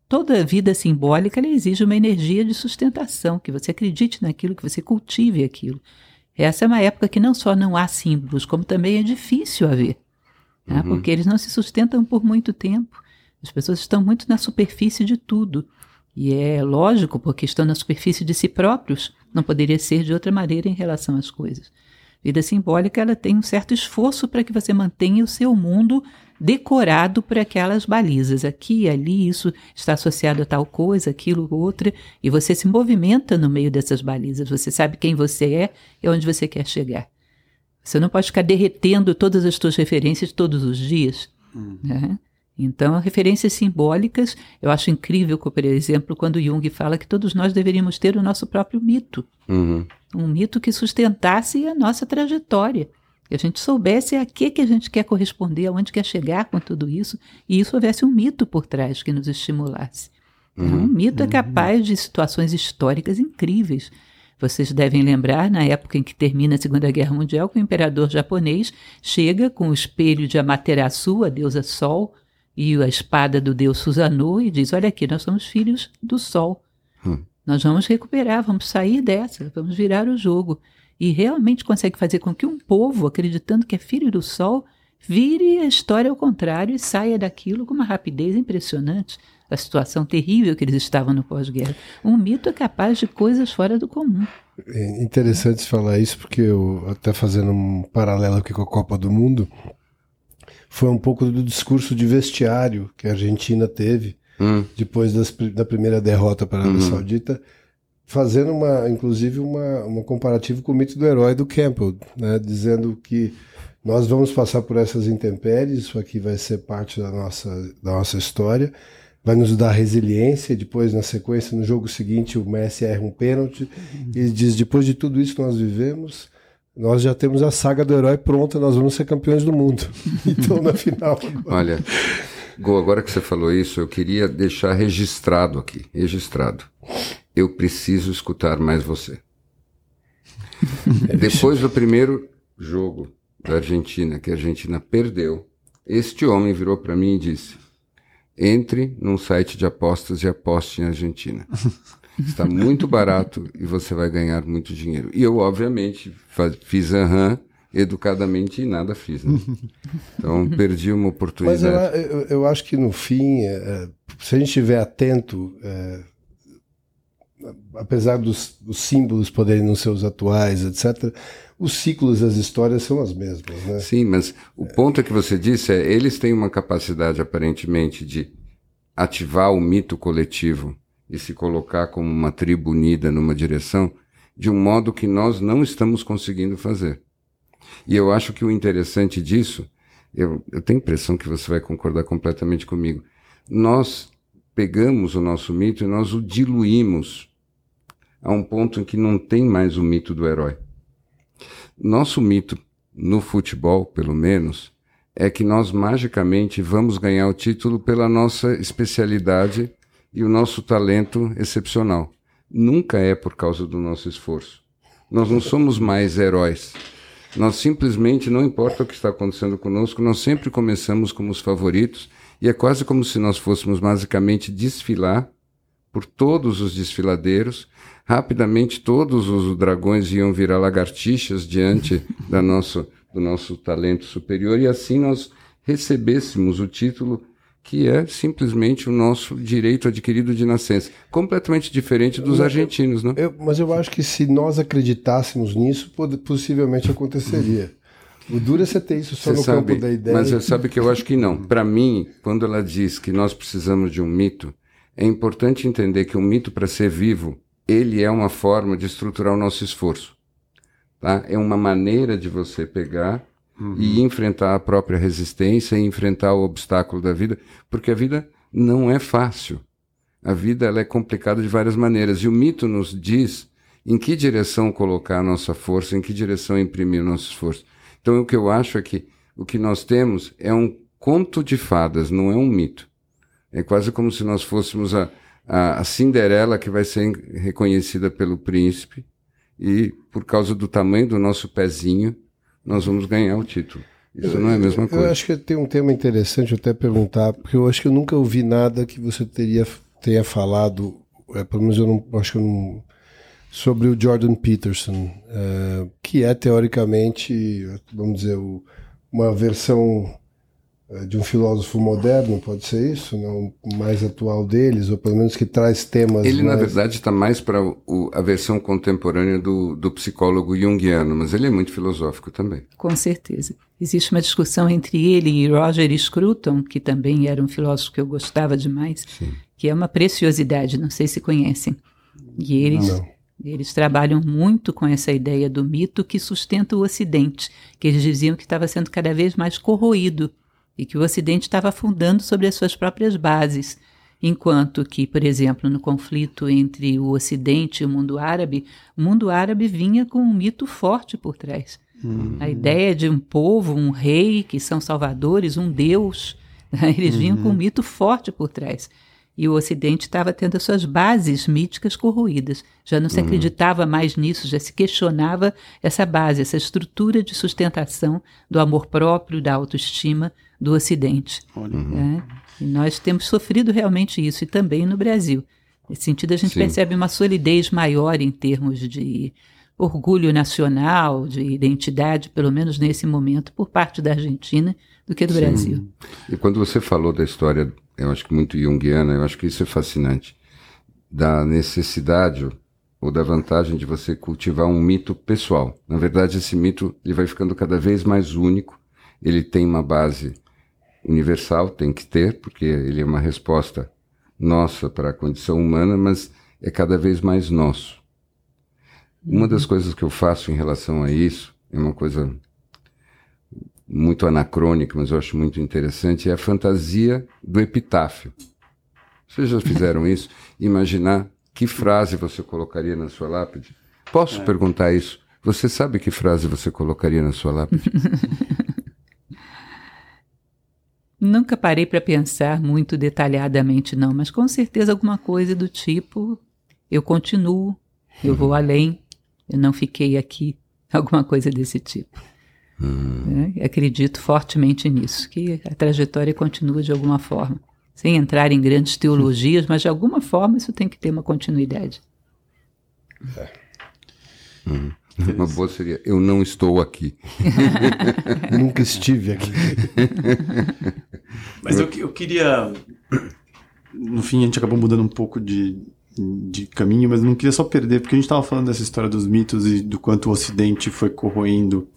Toda vida simbólica exige uma energia de sustentação, que você acredite naquilo, que você cultive aquilo. Essa é uma época que não só não há símbolos, como também é difícil haver, né? uhum. porque eles não se sustentam por muito tempo. As pessoas estão muito na superfície de tudo. E é lógico, porque estão na superfície de si próprios, não poderia ser de outra maneira em relação às coisas. Vida simbólica ela tem um certo esforço para que você mantenha o seu mundo decorado por aquelas balizas. Aqui ali isso está associado a tal coisa, aquilo, outra, e você se movimenta no meio dessas balizas. Você sabe quem você é e onde você quer chegar. Você não pode ficar derretendo todas as suas referências todos os dias. Hum. Né? Então, referências simbólicas, eu acho incrível, por exemplo, quando Jung fala que todos nós deveríamos ter o nosso próprio mito. Uhum. Um mito que sustentasse a nossa trajetória. Que a gente soubesse a que, que a gente quer corresponder, aonde quer chegar com tudo isso, e isso houvesse um mito por trás que nos estimulasse. Uhum. Então, um mito é uhum. é capaz de situações históricas incríveis. Vocês devem lembrar, na época em que termina a Segunda Guerra Mundial, que o imperador japonês chega com o espelho de Amaterasu, a deusa Sol, e a espada do deus Susanoo e diz: Olha aqui, nós somos filhos do Sol. Hum. Nós vamos recuperar, vamos sair dessa, vamos virar o jogo. E realmente consegue fazer com que um povo, acreditando que é filho do Sol, vire a história ao contrário e saia daquilo com uma rapidez impressionante. A situação terrível que eles estavam no pós-guerra. Um mito é capaz de coisas fora do comum. É interessante falar isso, porque eu, até fazendo um paralelo aqui com a Copa do Mundo, foi um pouco do discurso de vestiário que a Argentina teve hum. depois das, da primeira derrota para a Arábia uhum. Saudita, fazendo uma, inclusive uma, uma comparativo com o mito do herói do Campbell, né, dizendo que nós vamos passar por essas intempéries, isso aqui vai ser parte da nossa, da nossa história, vai nos dar resiliência. Depois, na sequência, no jogo seguinte, o Messi erra um pênalti e diz: depois de tudo isso que nós vivemos, nós já temos a saga do herói pronta, nós vamos ser campeões do mundo. Então, na final. Olha, Go, agora que você falou isso, eu queria deixar registrado aqui, registrado. Eu preciso escutar mais você. Depois do primeiro jogo da Argentina, que a Argentina perdeu, este homem virou para mim e disse: entre num site de apostas e aposte em Argentina. Está muito barato e você vai ganhar muito dinheiro. E eu, obviamente, fiz aham educadamente e nada fiz. Né? Então, perdi uma oportunidade. Mas eu, eu, eu acho que, no fim, é, é, se a gente estiver atento, é, apesar dos, dos, símbolos poderem não ser os atuais, etc., os ciclos das histórias são as mesmas. Né? Sim, mas o ponto que você disse é eles têm uma capacidade, aparentemente, de ativar o mito coletivo e se colocar como uma tribo unida numa direção, de um modo que nós não estamos conseguindo fazer. E eu acho que o interessante disso, eu, eu tenho a impressão que você vai concordar completamente comigo. Nós pegamos o nosso mito e nós o diluímos a um ponto em que não tem mais o mito do herói. Nosso mito, no futebol, pelo menos, é que nós magicamente vamos ganhar o título pela nossa especialidade e o nosso talento excepcional. Nunca é por causa do nosso esforço. Nós não somos mais heróis. Nós simplesmente, não importa o que está acontecendo conosco, nós sempre começamos como os favoritos e é quase como se nós fôssemos basicamente desfilar por todos os desfiladeiros. Rapidamente todos os dragões iam virar lagartixas diante da nosso, do nosso talento superior e assim nós recebêssemos o título que é simplesmente o nosso direito adquirido de nascença, completamente diferente dos argentinos, não? Eu, mas eu acho que se nós acreditássemos nisso, possivelmente aconteceria. O duro é você ter isso só você no sabe, campo da ideia. Mas você sabe que eu acho que não. Para mim, quando ela diz que nós precisamos de um mito, é importante entender que o um mito, para ser vivo, ele é uma forma de estruturar o nosso esforço. Tá? É uma maneira de você pegar uhum. e enfrentar a própria resistência e enfrentar o obstáculo da vida, porque a vida não é fácil. A vida ela é complicada de várias maneiras e o mito nos diz em que direção colocar a nossa força, em que direção imprimir o nosso esforço. Então o que eu acho é que o que nós temos é um conto de fadas, não é um mito. É quase como se nós fôssemos a, a, a Cinderela que vai ser reconhecida pelo príncipe e por causa do tamanho do nosso pezinho nós vamos ganhar o título. Isso não é a mesma coisa. Eu acho que tem um tema interessante até perguntar, porque eu acho que eu nunca ouvi nada que você teria tenha falado, é, pelo menos eu não acho que eu não, sobre o Jordan Peterson, é, que é teoricamente, vamos dizer, o, uma versão de um filósofo moderno, pode ser isso, não mais atual deles, ou pelo menos que traz temas. Ele, mais... na verdade, está mais para a versão contemporânea do, do psicólogo junguiano, mas ele é muito filosófico também. Com certeza. Existe uma discussão entre ele e Roger Scruton, que também era um filósofo que eu gostava demais, Sim. que é uma preciosidade, não sei se conhecem. E eles. Não. Eles trabalham muito com essa ideia do mito que sustenta o Ocidente, que eles diziam que estava sendo cada vez mais corroído e que o Ocidente estava afundando sobre as suas próprias bases, enquanto que, por exemplo, no conflito entre o Ocidente e o mundo árabe, o mundo árabe vinha com um mito forte por trás. Uhum. A ideia de um povo, um rei, que são salvadores, um deus, né? eles vinham com um uhum. mito forte por trás. E o Ocidente estava tendo as suas bases míticas corroídas. Já não se uhum. acreditava mais nisso, já se questionava essa base, essa estrutura de sustentação do amor próprio, da autoestima do Ocidente. Uhum. E nós temos sofrido realmente isso, e também no Brasil. Nesse sentido, a gente Sim. percebe uma solidez maior em termos de orgulho nacional, de identidade, pelo menos nesse momento, por parte da Argentina, do que do Sim. Brasil. E quando você falou da história eu acho que muito junguiana, eu acho que isso é fascinante, da necessidade ou da vantagem de você cultivar um mito pessoal. Na verdade, esse mito ele vai ficando cada vez mais único, ele tem uma base universal, tem que ter, porque ele é uma resposta nossa para a condição humana, mas é cada vez mais nosso. Uma das coisas que eu faço em relação a isso é uma coisa muito anacrônica, mas eu acho muito interessante, é a fantasia do epitáfio. Vocês já fizeram isso? Imaginar que frase você colocaria na sua lápide? Posso é. perguntar isso? Você sabe que frase você colocaria na sua lápide? Nunca parei para pensar muito detalhadamente, não, mas com certeza alguma coisa do tipo: eu continuo, eu vou além, eu não fiquei aqui, alguma coisa desse tipo. Hum. Né? Acredito fortemente nisso, que a trajetória continua de alguma forma. Sem entrar em grandes teologias, mas de alguma forma isso tem que ter uma continuidade. É. Hum. Uma boa seria: Eu não estou aqui. Nunca estive aqui. Mas eu, eu queria. No fim, a gente acabou mudando um pouco de, de caminho, mas não queria só perder, porque a gente estava falando dessa história dos mitos e do quanto o Ocidente foi corroendo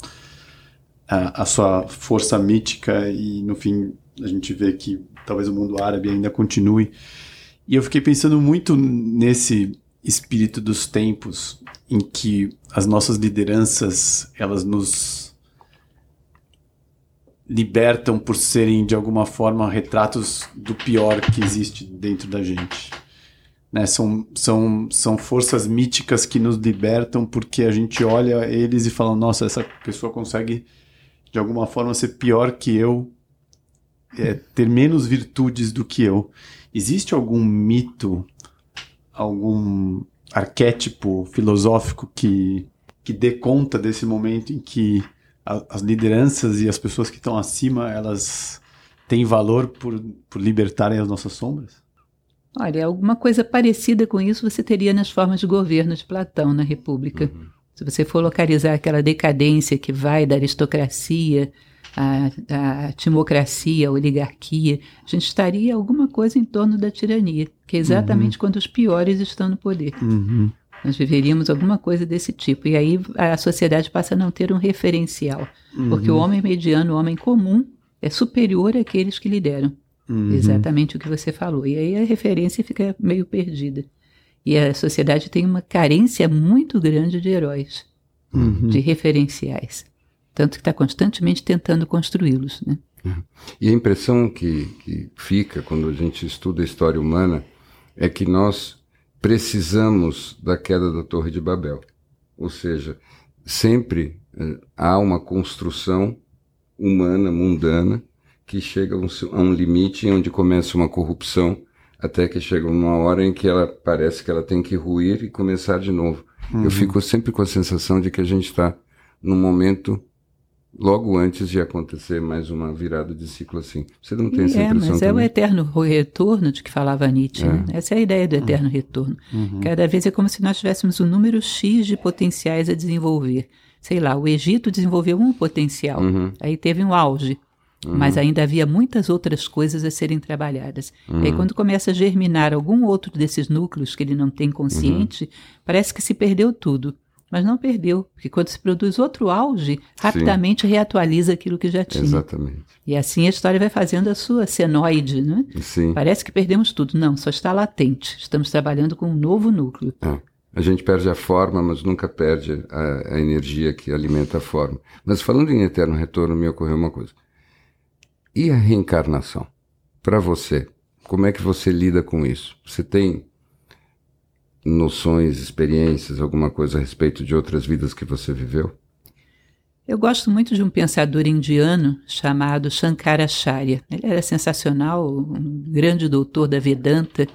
a, a sua força mítica e no fim a gente vê que talvez o mundo árabe ainda continue. E eu fiquei pensando muito nesse espírito dos tempos em que as nossas lideranças elas nos libertam por serem de alguma forma retratos do pior que existe dentro da gente. Né? São, são, são forças míticas que nos libertam porque a gente olha eles e fala: nossa, essa pessoa consegue de alguma forma ser pior que eu, é, ter menos virtudes do que eu. Existe algum mito, algum arquétipo filosófico que, que dê conta desse momento em que a, as lideranças e as pessoas que estão acima, elas têm valor por, por libertarem as nossas sombras? Olha, alguma coisa parecida com isso você teria nas formas de governo de Platão na República. Uhum. Se você for localizar aquela decadência que vai da aristocracia à, à timocracia, à oligarquia, a gente estaria alguma coisa em torno da tirania, que é exatamente uhum. quando os piores estão no poder. Uhum. Nós viveríamos alguma coisa desse tipo. E aí a sociedade passa a não ter um referencial. Porque o uhum. homem mediano, o homem comum, é superior àqueles que lideram. Uhum. Exatamente o que você falou. E aí a referência fica meio perdida. E a sociedade tem uma carência muito grande de heróis, uhum. de referenciais. Tanto que está constantemente tentando construí-los. Né? Uhum. E a impressão que, que fica quando a gente estuda a história humana é que nós precisamos da queda da Torre de Babel. Ou seja, sempre eh, há uma construção humana, mundana, que chega a um limite onde começa uma corrupção, até que chega uma hora em que ela parece que ela tem que ruir e começar de novo. Uhum. Eu fico sempre com a sensação de que a gente está num momento logo antes de acontecer mais uma virada de ciclo assim. Você não tem essa é, impressão mas também? é o eterno retorno de que falava Nietzsche. É. Né? Essa é a ideia do eterno uhum. retorno. Uhum. Cada vez é como se nós tivéssemos um número X de potenciais a desenvolver. Sei lá, o Egito desenvolveu um potencial, uhum. aí teve um auge. Uhum. Mas ainda havia muitas outras coisas a serem trabalhadas. Uhum. E aí, uhum. quando começa a germinar algum outro desses núcleos que ele não tem consciente, uhum. parece que se perdeu tudo. Mas não perdeu, porque quando se produz outro auge, rapidamente Sim. reatualiza aquilo que já tinha. Exatamente. E assim a história vai fazendo a sua senoide, né? Sim. Parece que perdemos tudo. Não, só está latente. Estamos trabalhando com um novo núcleo. É. A gente perde a forma, mas nunca perde a, a energia que alimenta a forma. Mas falando em eterno retorno, me ocorreu uma coisa. E a reencarnação? Para você, como é que você lida com isso? Você tem noções, experiências, alguma coisa a respeito de outras vidas que você viveu? Eu gosto muito de um pensador indiano chamado Shankaracharya. Ele era sensacional, um grande doutor da Vedanta.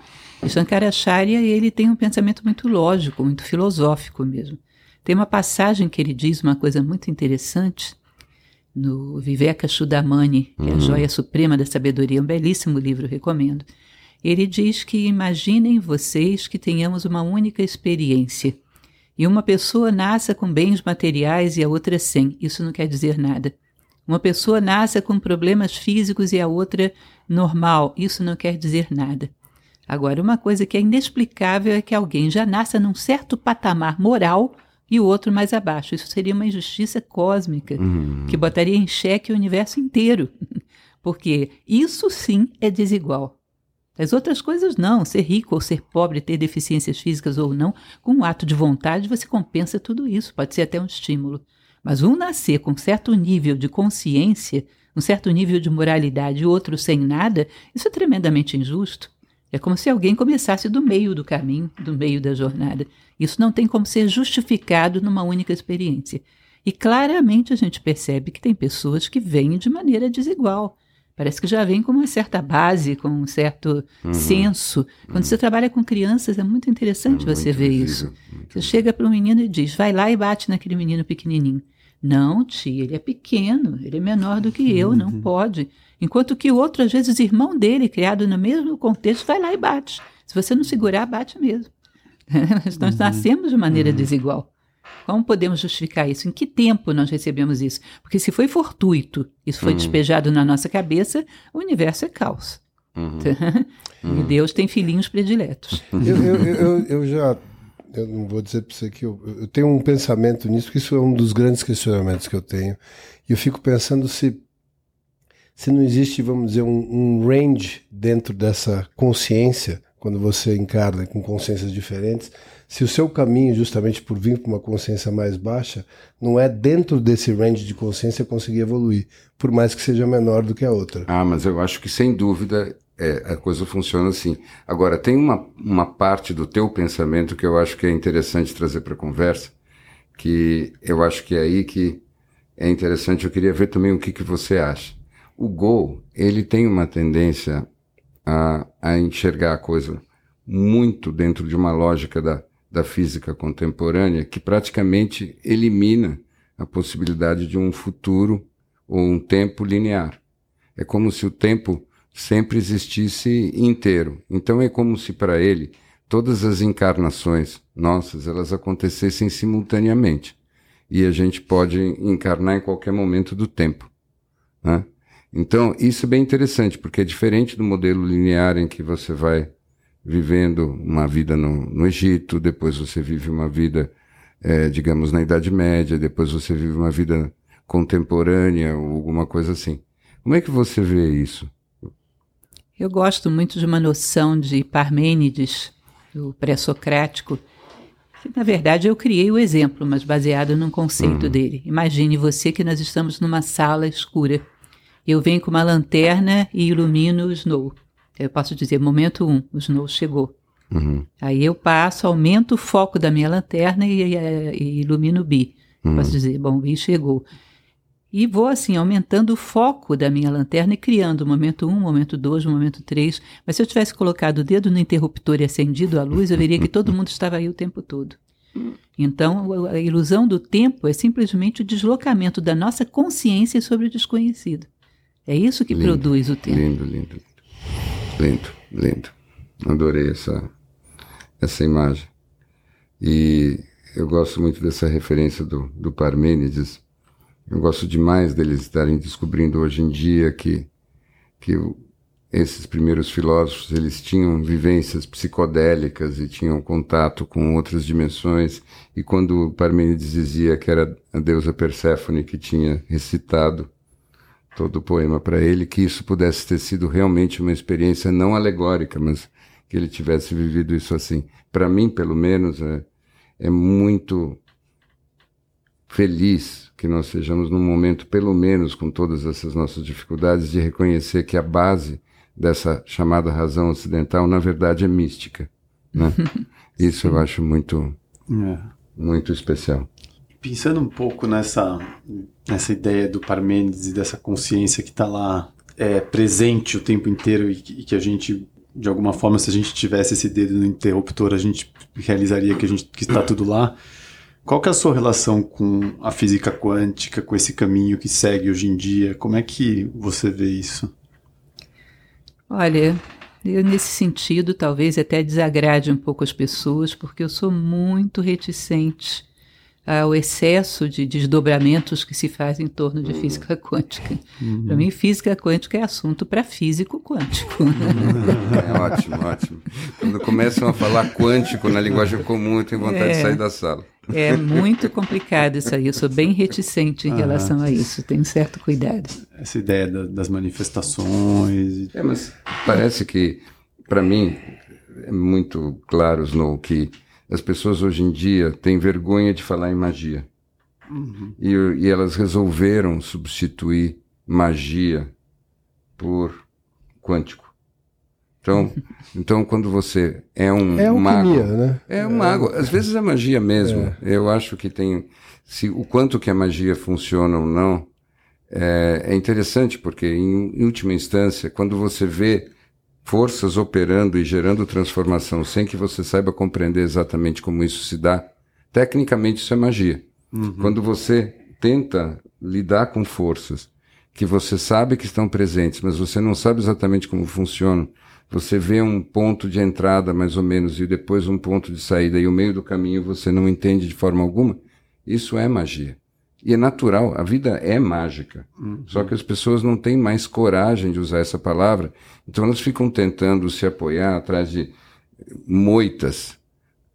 E Shankaracharya ele tem um pensamento muito lógico, muito filosófico mesmo. Tem uma passagem que ele diz uma coisa muito interessante, no Viveka Chudamani, que é a uhum. joia suprema da sabedoria, um belíssimo livro, recomendo. Ele diz que imaginem vocês que tenhamos uma única experiência e uma pessoa nasça com bens materiais e a outra sem. Isso não quer dizer nada. Uma pessoa nasça com problemas físicos e a outra normal. Isso não quer dizer nada. Agora, uma coisa que é inexplicável é que alguém já nasça num certo patamar moral e o outro mais abaixo. Isso seria uma injustiça cósmica uhum. que botaria em xeque o universo inteiro. Porque isso sim é desigual. As outras coisas não, ser rico ou ser pobre, ter deficiências físicas ou não, com um ato de vontade você compensa tudo isso, pode ser até um estímulo. Mas um nascer com certo nível de consciência, um certo nível de moralidade e outro sem nada, isso é tremendamente injusto. É como se alguém começasse do meio do caminho, do meio da jornada. Isso não tem como ser justificado numa única experiência. E claramente a gente percebe que tem pessoas que vêm de maneira desigual. Parece que já vem com uma certa base, com um certo uhum. senso. Quando uhum. você trabalha com crianças, é muito interessante é você muito ver visível, isso. Você chega para um menino e diz: vai lá e bate naquele menino pequenininho. Não, tia, ele é pequeno, ele é menor do que eu, não uhum. pode. Enquanto que o outro, às vezes, irmão dele, criado no mesmo contexto, vai lá e bate. Se você não segurar, bate mesmo. nós uhum. nascemos de maneira uhum. desigual. Como podemos justificar isso? Em que tempo nós recebemos isso? Porque se foi fortuito, isso foi uhum. despejado na nossa cabeça, o universo é caos. Uhum. e uhum. Deus tem filhinhos prediletos. Eu, eu, eu, eu já eu não vou dizer para você que eu, eu, tenho um pensamento nisso, que isso é um dos grandes questionamentos que eu tenho. E eu fico pensando se se não existe, vamos dizer, um, um range dentro dessa consciência, quando você encarna com consciências diferentes, se o seu caminho, justamente por vir para uma consciência mais baixa, não é dentro desse range de consciência conseguir evoluir, por mais que seja menor do que a outra. Ah, mas eu acho que sem dúvida é, a coisa funciona assim. Agora, tem uma, uma parte do teu pensamento que eu acho que é interessante trazer para a conversa, que eu acho que é aí que é interessante. Eu queria ver também o que, que você acha. O Go, ele tem uma tendência a, a enxergar a coisa muito dentro de uma lógica da, da física contemporânea que praticamente elimina a possibilidade de um futuro ou um tempo linear. É como se o tempo sempre existisse inteiro. Então é como se para ele todas as encarnações nossas elas acontecessem simultaneamente e a gente pode encarnar em qualquer momento do tempo. Né? Então isso é bem interessante porque é diferente do modelo linear em que você vai vivendo uma vida no, no Egito, depois você vive uma vida, é, digamos, na Idade Média, depois você vive uma vida contemporânea ou alguma coisa assim. Como é que você vê isso? Eu gosto muito de uma noção de Parmênides, o pré-socrático, que na verdade eu criei o exemplo, mas baseado num conceito uhum. dele. Imagine você que nós estamos numa sala escura. Eu venho com uma lanterna e ilumino o Snow. Eu posso dizer, momento um, o Snow chegou. Uhum. Aí eu passo, aumento o foco da minha lanterna e, e, ilumino o Bi. Uhum. Posso dizer, bom, o Bi chegou. E vou assim, aumentando o foco da minha lanterna e criando momento 1, um, momento 2, momento 3. Mas se eu tivesse colocado o dedo no interruptor e acendido a luz, eu veria que todo mundo estava aí o tempo todo. Então, a ilusão do tempo é simplesmente o deslocamento da nossa consciência sobre o desconhecido. É isso que lindo, produz o tempo. Lindo, lindo, lindo, lindo. Adorei essa, essa imagem. E eu gosto muito dessa referência do, do Parmênides, eu gosto demais deles estarem descobrindo hoje em dia que, que esses primeiros filósofos eles tinham vivências psicodélicas e tinham contato com outras dimensões. E quando Parmênides dizia que era a deusa Perséfone que tinha recitado todo o poema para ele, que isso pudesse ter sido realmente uma experiência não alegórica, mas que ele tivesse vivido isso assim. Para mim, pelo menos, é, é muito feliz que nós sejamos num momento, pelo menos com todas essas nossas dificuldades, de reconhecer que a base dessa chamada razão ocidental, na verdade, é mística. Né? Isso eu acho muito, é. muito especial. Pensando um pouco nessa, nessa ideia do Parmênides e dessa consciência que está lá é, presente o tempo inteiro e que, e que a gente de alguma forma, se a gente tivesse esse dedo no interruptor, a gente realizaria que a gente que está tudo lá. Qual que é a sua relação com a física quântica, com esse caminho que segue hoje em dia? Como é que você vê isso? Olha, eu nesse sentido talvez até desagrade um pouco as pessoas, porque eu sou muito reticente ao excesso de desdobramentos que se faz em torno de física quântica. Uhum. Para mim, física quântica é assunto para físico quântico. É ótimo, ótimo. Quando começam a falar quântico na linguagem comum, eu tenho vontade é, de sair da sala. É muito complicado isso aí. Eu sou bem reticente em uhum. relação a isso. Tenho certo cuidado. Essa ideia da, das manifestações. É, mas parece que, para mim, é muito claro, Snow, que as pessoas hoje em dia têm vergonha de falar em magia. Uhum. E, e elas resolveram substituir magia por quântico. Então, então quando você é um é mago, né? é um mago. Às vezes é magia mesmo. É. Eu acho que tem se o quanto que a magia funciona ou não é, é interessante porque em, em última instância, quando você vê forças operando e gerando transformação sem que você saiba compreender exatamente como isso se dá, tecnicamente isso é magia. Uhum. Quando você tenta lidar com forças que você sabe que estão presentes, mas você não sabe exatamente como funcionam, você vê um ponto de entrada mais ou menos e depois um ponto de saída e o meio do caminho você não entende de forma alguma, isso é magia. E é natural, a vida é mágica. Uhum. Só que as pessoas não têm mais coragem de usar essa palavra, então elas ficam tentando se apoiar atrás de moitas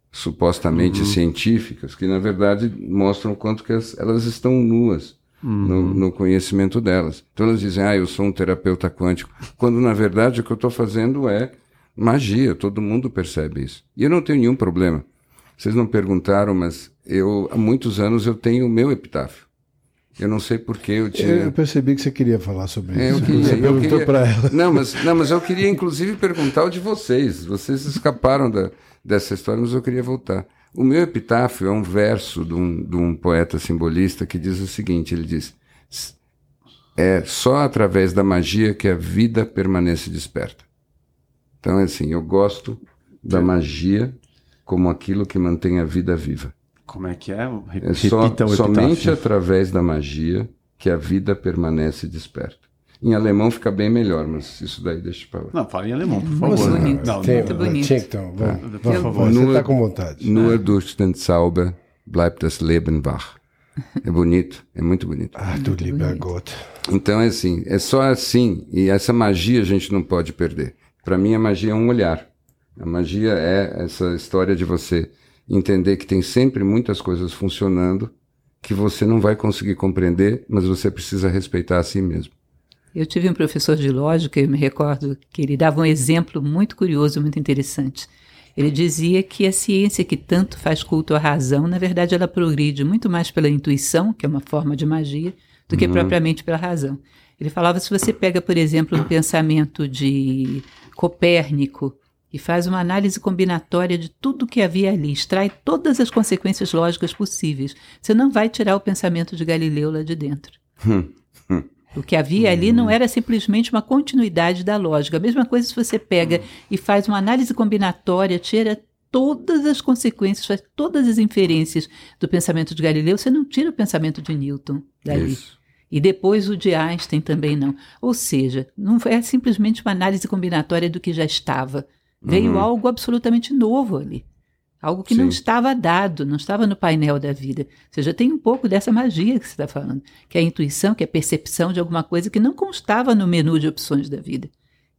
supostamente uhum. científicas, que na verdade mostram quanto que as, elas estão nuas uhum. no, no, conhecimento delas. Então elas dizem, ah, eu sou um terapeuta quântico, quando na verdade o que eu estou fazendo é magia, todo mundo percebe isso. E eu não tenho nenhum problema. Vocês não perguntaram, mas eu há muitos anos eu tenho o meu epitáfio. Eu não sei porque eu tinha. Eu percebi que você queria falar sobre é, isso. Eu queria, você eu perguntou para ela. Não mas, não, mas eu queria inclusive perguntar o de vocês. Vocês escaparam da, dessa história, mas eu queria voltar. O meu epitáfio é um verso de um, de um poeta simbolista que diz o seguinte: ele diz, é só através da magia que a vida permanece desperta. Então, é assim, eu gosto da magia como aquilo que mantém a vida viva. Como é que é? é só, somente através da magia que a vida permanece desperta. Em alemão fica bem melhor, mas isso daí deixa para lá. Não, fala em alemão, por Muito favor. bonito. Não, Tem, Muito bonito. Um- vamos, Por favor. Você Nur- está com vontade. Nur durch den Zauber bleibt das Leben wach. É bonito, é muito bonito. Ah, du lieber Gott. Então é assim, é só assim, e essa magia a gente não pode perder. Para mim a magia é um olhar. A magia é essa história de você entender que tem sempre muitas coisas funcionando que você não vai conseguir compreender, mas você precisa respeitar a si mesmo. Eu tive um professor de lógica, eu me recordo que ele dava um exemplo muito curioso, muito interessante. Ele dizia que a ciência que tanto faz culto à razão, na verdade, ela progride muito mais pela intuição, que é uma forma de magia, do que propriamente pela razão. Ele falava: se você pega, por exemplo, um pensamento de Copérnico e faz uma análise combinatória de tudo que havia ali, extrai todas as consequências lógicas possíveis, você não vai tirar o pensamento de Galileu lá de dentro. O que havia ali não era simplesmente uma continuidade da lógica. A mesma coisa se você pega e faz uma análise combinatória, tira todas as consequências, faz todas as inferências do pensamento de Galileu, você não tira o pensamento de Newton dali. Isso. E depois o de Einstein também não. Ou seja, não é simplesmente uma análise combinatória do que já estava. Veio algo absolutamente novo ali. Algo que não Sim. estava dado, não estava no painel da vida. Ou seja, tem um pouco dessa magia que você está falando, que é a intuição, que é a percepção de alguma coisa que não constava no menu de opções da vida,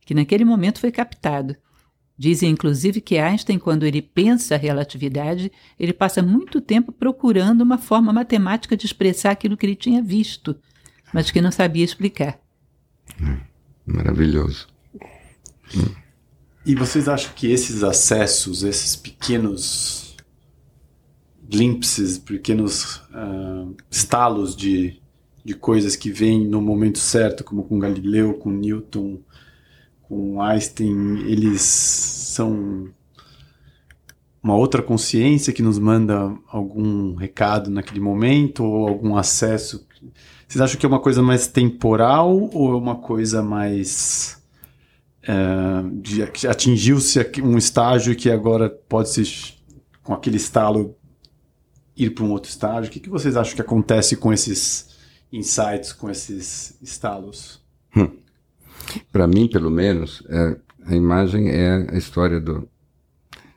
que naquele momento foi captado. Dizem, inclusive, que Einstein, quando ele pensa a relatividade, ele passa muito tempo procurando uma forma matemática de expressar aquilo que ele tinha visto, mas que não sabia explicar. Maravilhoso. E vocês acham que esses acessos, esses pequenos glimpses, pequenos ah, estalos de, de coisas que vêm no momento certo, como com Galileu, com Newton, com Einstein, eles são uma outra consciência que nos manda algum recado naquele momento ou algum acesso? Vocês acham que é uma coisa mais temporal ou é uma coisa mais é, atingiu-se um estágio que agora pode se com aquele estalo ir para um outro estágio? O que, que vocês acham que acontece com esses insights, com esses estalos? Para mim, pelo menos, é, a imagem é a história do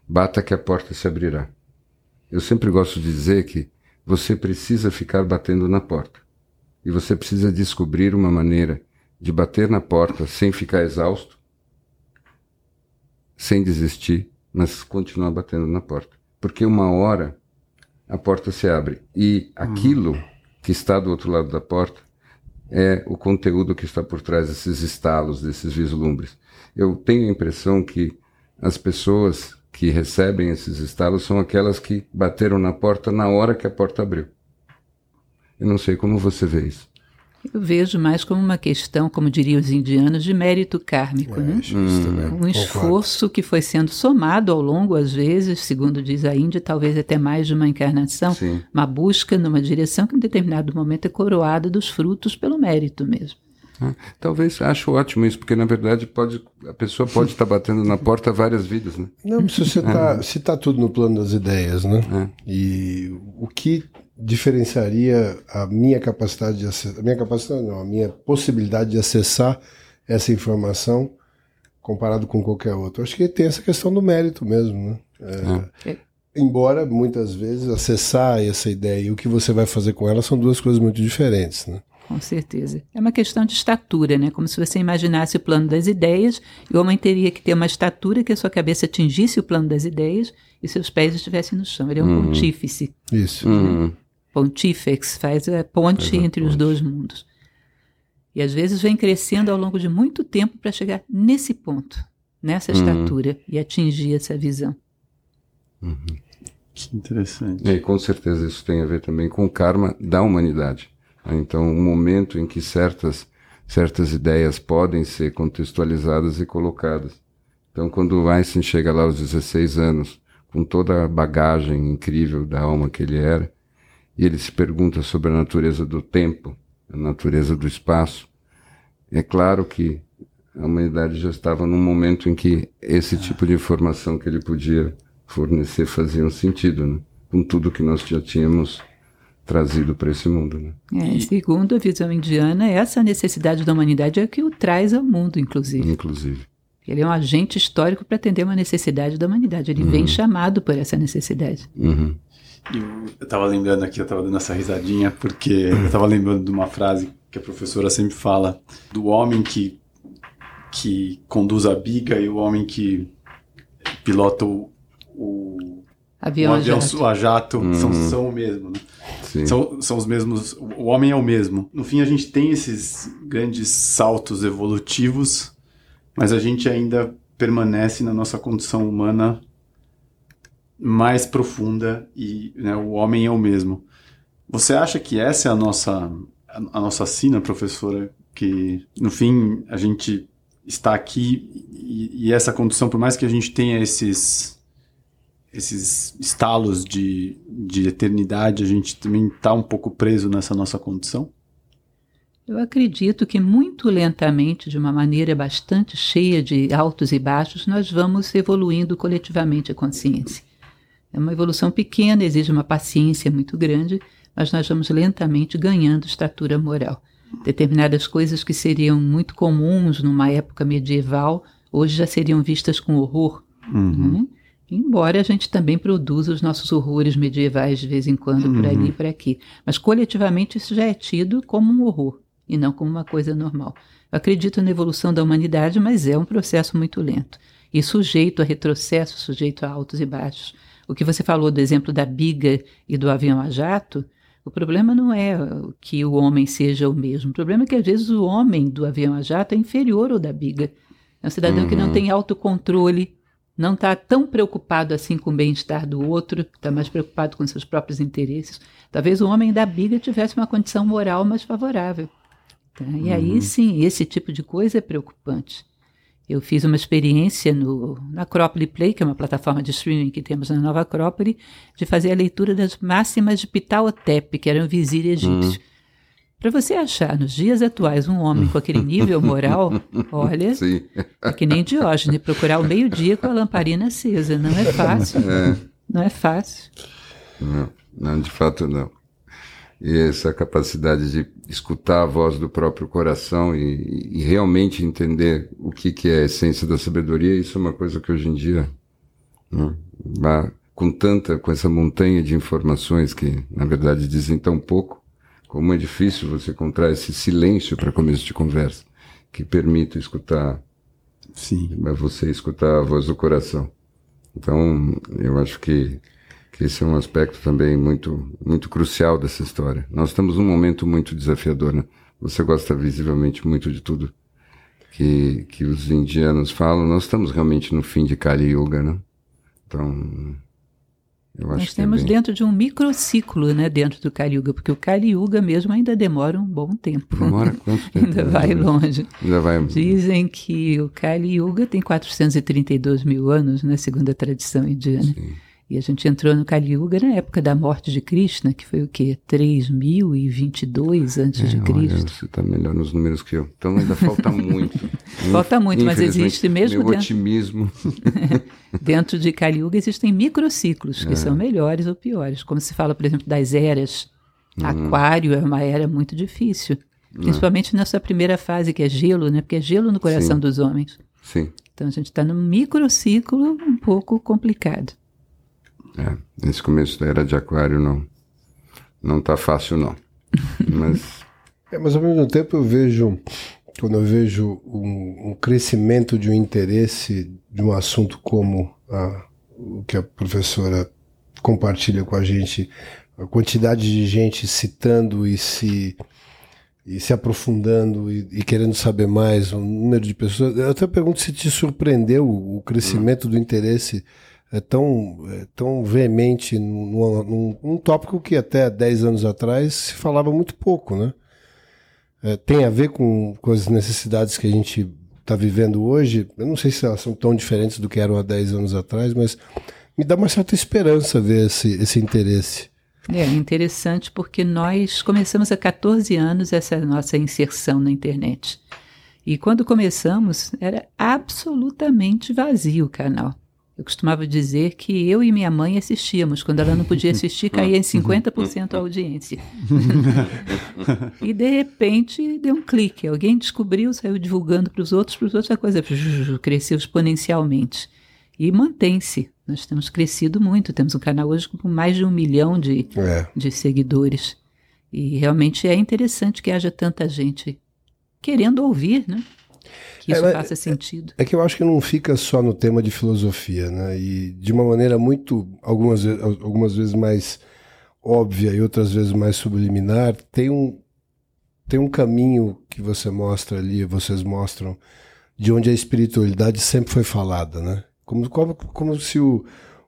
bata que a porta se abrirá. Eu sempre gosto de dizer que você precisa ficar batendo na porta. E você precisa descobrir uma maneira de bater na porta sem ficar exausto, sem desistir, mas continuar batendo na porta. Porque uma hora a porta se abre e aquilo que está do outro lado da porta é o conteúdo que está por trás desses estalos, desses vislumbres. Eu tenho a impressão que as pessoas que recebem esses estalos são aquelas que bateram na porta na hora que a porta abriu. Eu não sei como você vê isso. Eu vejo mais como uma questão, como diriam os indianos, de mérito kármico, né? Acho isso também. Um Concordo. esforço que foi sendo somado ao longo, às vezes, segundo diz a Índia, talvez até mais de uma encarnação, Sim. uma busca numa direção que em determinado momento é coroada dos frutos pelo mérito mesmo. né? Talvez acho ótimo isso, porque na verdade pode, a pessoa pode estar batendo na porta várias vidas, né? Não, se você tá, se tá tudo no plano das ideias, né? É. E o que diferenciaria a minha capacidade de acessar, a minha capacidade não, a minha possibilidade de acessar essa informação comparado com qualquer outro? Acho que tem essa questão do mérito mesmo, né? É, É. Embora muitas vezes acessar essa ideia e o que você vai fazer com ela são duas coisas muito diferentes, né? Com certeza. É uma questão de estatura, né? Como se você imaginasse o plano das ideias e o homem teria que ter uma estatura que a sua cabeça atingisse o plano das ideias e seus pés estivessem no chão. Ele é um pontífice. Isso. Hum, Pontífex faz a ponte Faz a entre os ponte. dois mundos. E às vezes vem crescendo ao longo de muito tempo para chegar nesse ponto, nessa Uhum. estatura e atingir essa visão. Que interessante. E com certeza isso tem a ver também com o karma da humanidade. né? Então, o momento em que certas, certas ideias podem ser contextualizadas e colocadas. Então, quando o Einstein chega lá aos 16 anos, com toda a bagagem incrível da alma que ele era, e ele se pergunta sobre a natureza do tempo, a natureza do espaço, é claro que a humanidade já estava num momento em que esse tipo de informação que ele podia fornecer fazia um sentido, né? com tudo que nós já tínhamos trazido para esse mundo. Né? É, segundo a visão indiana, essa necessidade da humanidade é que o traz ao mundo, inclusive. Inclusive. Ele é um agente histórico para atender uma necessidade da humanidade. Ele uhum. vem chamado por essa necessidade. Uhum. Eu estava lembrando aqui, eu estava dando essa risadinha, porque eu estava lembrando de uma frase que a professora sempre fala do homem que, que conduz a biga e o homem que pilota o, o avião, o avião a jato, a jato uhum. são, são o mesmo. Né? São, são os mesmos. O homem é o mesmo. No fim, a gente tem esses grandes saltos evolutivos, mas a gente ainda permanece na nossa condição humana mais profunda e né, o homem é o mesmo. Você acha que essa é a nossa a, nossa sina, professora, que no fim a gente está aqui e, e, essa condição, por mais que a gente tenha esses esses estalos de, de eternidade, a gente também está um pouco preso nessa nossa condição? Eu acredito que muito lentamente, de uma maneira bastante cheia de altos e baixos, nós vamos evoluindo coletivamente a consciência. É uma evolução pequena, exige uma paciência muito grande, mas nós vamos lentamente ganhando estatura moral. Determinadas coisas que seriam muito comuns numa época medieval, hoje já seriam vistas com horror. Uhum. Né? Embora a gente também produza os nossos horrores medievais de vez em quando, uhum. por ali e por aqui. Mas coletivamente isso já é tido como um horror e não como uma coisa normal. Eu acredito na evolução da humanidade, mas é um processo muito lento e sujeito a retrocesso, sujeito a altos e baixos. O que você falou do exemplo da biga e do avião a jato, o problema não é que o homem seja o mesmo. O problema é que às vezes o homem do avião a jato é inferior ao da biga. É um cidadão uhum. que não uhum. tem autocontrole, não está tão preocupado assim com o bem-estar do outro, está mais preocupado com seus próprios interesses. Talvez o homem da biga tivesse uma condição moral mais favorável. Tá? E aí uhum. sim, esse tipo de coisa é preocupante. Eu fiz uma experiência no, na Acrópole Play, que é uma plataforma de streaming que temos na Nova Acrópole, de fazer a leitura das máximas de Ptahotep, que era um vizir egípcio. Uhum. Para você achar nos dias atuais um homem com aquele nível moral, olha, Sim. é que nem Diógenes, procurar o meio-dia com a lamparina acesa. Não é fácil. É. Não é fácil. Não, não, de fato não. E essa capacidade de escutar a voz do próprio coração e, e realmente entender o que, que é a essência da sabedoria, isso é uma coisa que hoje em dia, né, com tanta, com essa montanha de informações que, na verdade, dizem tão pouco, como é difícil você encontrar esse silêncio para começo de conversa, que permita escutar, sim, você escutar a voz do coração. Então, eu acho que que esse é um aspecto também muito, muito crucial dessa história. Nós estamos num momento muito desafiador, né? Você gosta visivelmente muito de tudo que, que os indianos falam. Nós estamos realmente no fim de Kali Yuga, né? Então, eu acho Nós temos é bem... dentro de um microciclo, né, dentro do Kali Yuga, porque o Kali Yuga mesmo ainda demora um bom tempo. Demora quanto tempo? ainda vai longe. Ainda vai... Dizem que o Kali Yuga tem 432 mil anos, na né, segundo a tradição indiana. Sim. E a gente entrou no Kali Yuga na época da morte de Krishna, que foi o quê? 3022 antes é, de Cristo. Olha, você está melhor nos números que eu. Então ainda falta muito. falta muito, mas existe mesmo meu dentro... otimismo. dentro de Kali Yuga existem microciclos que é. são melhores ou piores. Como se fala, por exemplo, das eras. Uhum. Aquário é uma era muito difícil. Principalmente nessa primeira fase que é gelo, né? Porque é gelo no coração Sim. dos homens. Sim. Então a gente está num microciclo um pouco complicado. É, nesse começo da era de aquário não não tá fácil não. Mas é, mas ao mesmo tempo eu vejo quando eu vejo um, um crescimento de um interesse de um assunto como a, o que a professora compartilha com a gente, a quantidade de gente citando e se e se aprofundando e, e, querendo saber mais, o número de pessoas. Eu até pergunto se te surpreendeu o crescimento hum. do interesse é tão, é tão veemente num, num, num, tópico que até 10 anos atrás se falava muito pouco, né? É, tem a ver com, com as necessidades que a gente está vivendo hoje. Eu não sei se elas são tão diferentes do que eram há 10 anos atrás, mas me dá uma certa esperança ver esse, esse interesse. É interessante porque nós começamos há 14 anos essa nossa inserção na internet. E quando começamos, era absolutamente vazio o canal. Eu costumava dizer que eu e minha mãe assistíamos. Quando ela não podia assistir, caía em 50% a audiência. e de repente deu um clique. Alguém descobriu, saiu divulgando para os outros, para os outros a coisa cresceu exponencialmente. E mantém-se. Nós temos crescido muito. Temos um canal hoje com mais de um milhão de, é. de seguidores. E realmente é interessante que haja tanta gente querendo ouvir, né? Que isso é, faça sentido. É que eu acho que não fica só no tema de filosofia, né? E de uma maneira muito, algumas, algumas vezes mais óbvia e outras vezes mais subliminar, tem um, tem um caminho que você mostra ali, vocês mostram, de onde a espiritualidade sempre foi falada, né? Como, como, como se o,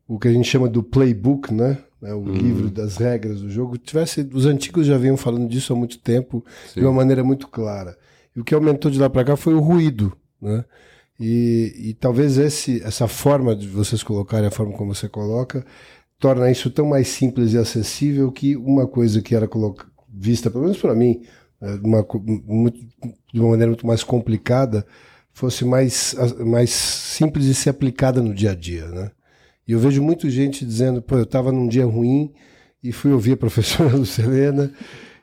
o que a gente chama do playbook, né? né o uhum. livro das regras do jogo, tivesse. Os antigos já vinham falando disso há muito tempo, Sim. de uma maneira muito clara. E o que aumentou de lá para cá foi o ruído, né? E, e, talvez esse, essa forma de vocês colocarem a forma como você coloca torna isso tão mais simples e acessível que uma coisa que era vista, pelo menos para mim, né, uma, muito, de uma maneira muito mais complicada, fosse mais, mais simples de ser aplicada no dia a dia, né? E eu vejo muita gente dizendo, pô, eu estava num dia ruim e fui ouvir a professora Lucelena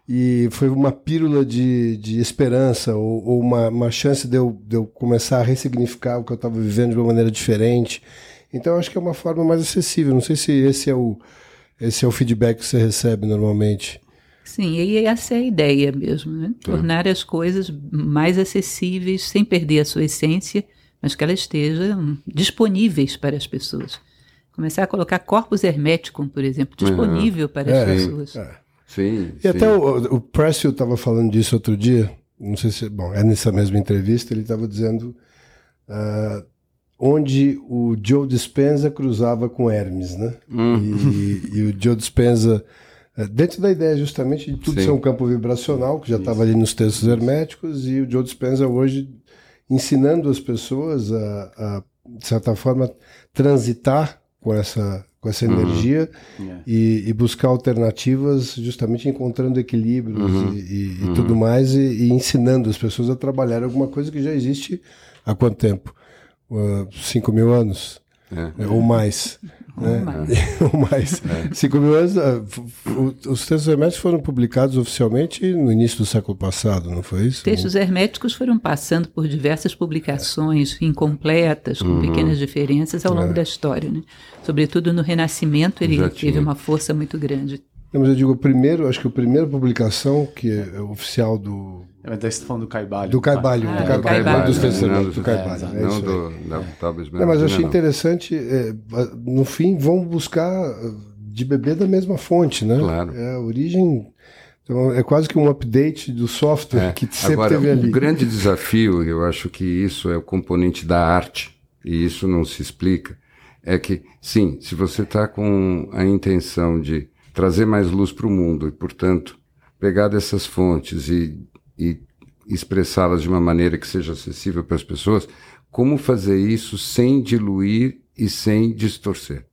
e foi uma pílula de, de esperança ou, ou uma, uma chance de eu, de eu começar a ressignificar o que eu estava vivendo de uma maneira diferente. Então acho que é uma forma mais acessível. Não sei se esse é o, esse é o feedback que você recebe normalmente. Sim, e essa é a ideia mesmo, né? Tá. Tornar as coisas mais acessíveis, sem perder a sua essência, mas que elas estejam disponíveis para as pessoas. Começar a colocar corpos herméticos, por exemplo, disponível uhum. para as é, pessoas. É. Sim. E sim. até o, o Pressfield estava falando disso outro dia. Não sei se. Bom, é nessa mesma entrevista, ele estava dizendo. Uh, onde o Joe Dispenza cruzava com Hermes, né? Hum. E, e, o Joe Dispenza, uh, dentro da ideia justamente de tudo Sim. ser um campo vibracional, que já estava ali nos textos herméticos, e o Joe Dispenza hoje ensinando as pessoas a, a de certa forma, transitar com essa com essa uhum. energia yeah. e, e, buscar alternativas, justamente encontrando equilíbrios uhum. e, e, uhum. tudo mais, e, ensinando as pessoas a trabalhar alguma coisa que já existe há quanto tempo? Uh, cinco mil anos? É. Ou mais. Né? Ou mais. É. Cinco mil anos. Uh, os textos herméticos foram publicados oficialmente no início do século passado, não foi isso? Textos herméticos foram passando por diversas publicações incompletas, com uhum. pequenas diferenças ao longo é. da história. Né? Sobretudo no Renascimento, ele teve uma força muito grande. Não, mas eu digo, o primeiro, acho que a primeira publicação que é oficial do. É, mas daí você tá falando do Caibalho. Do Caibalho, ah, do Caibalho, Caibalho, dos testamentos, do Caibalho. É, não do, da Talvez Não, mas eu achei interessante, é, no fim, vão buscar de beber da mesma fonte, né? Claro. É a origem. Então, é quase que um update do software é. que sempre Agora, teve ali. O grande desafio, eu acho que isso é o componente da arte, e isso não se explica, é que, sim, se você está com a intenção de trazer mais luz para o mundo e, portanto, pegar dessas fontes e, e expressá-las de uma maneira que seja acessível para as pessoas, como fazer isso sem diluir e sem distorcer?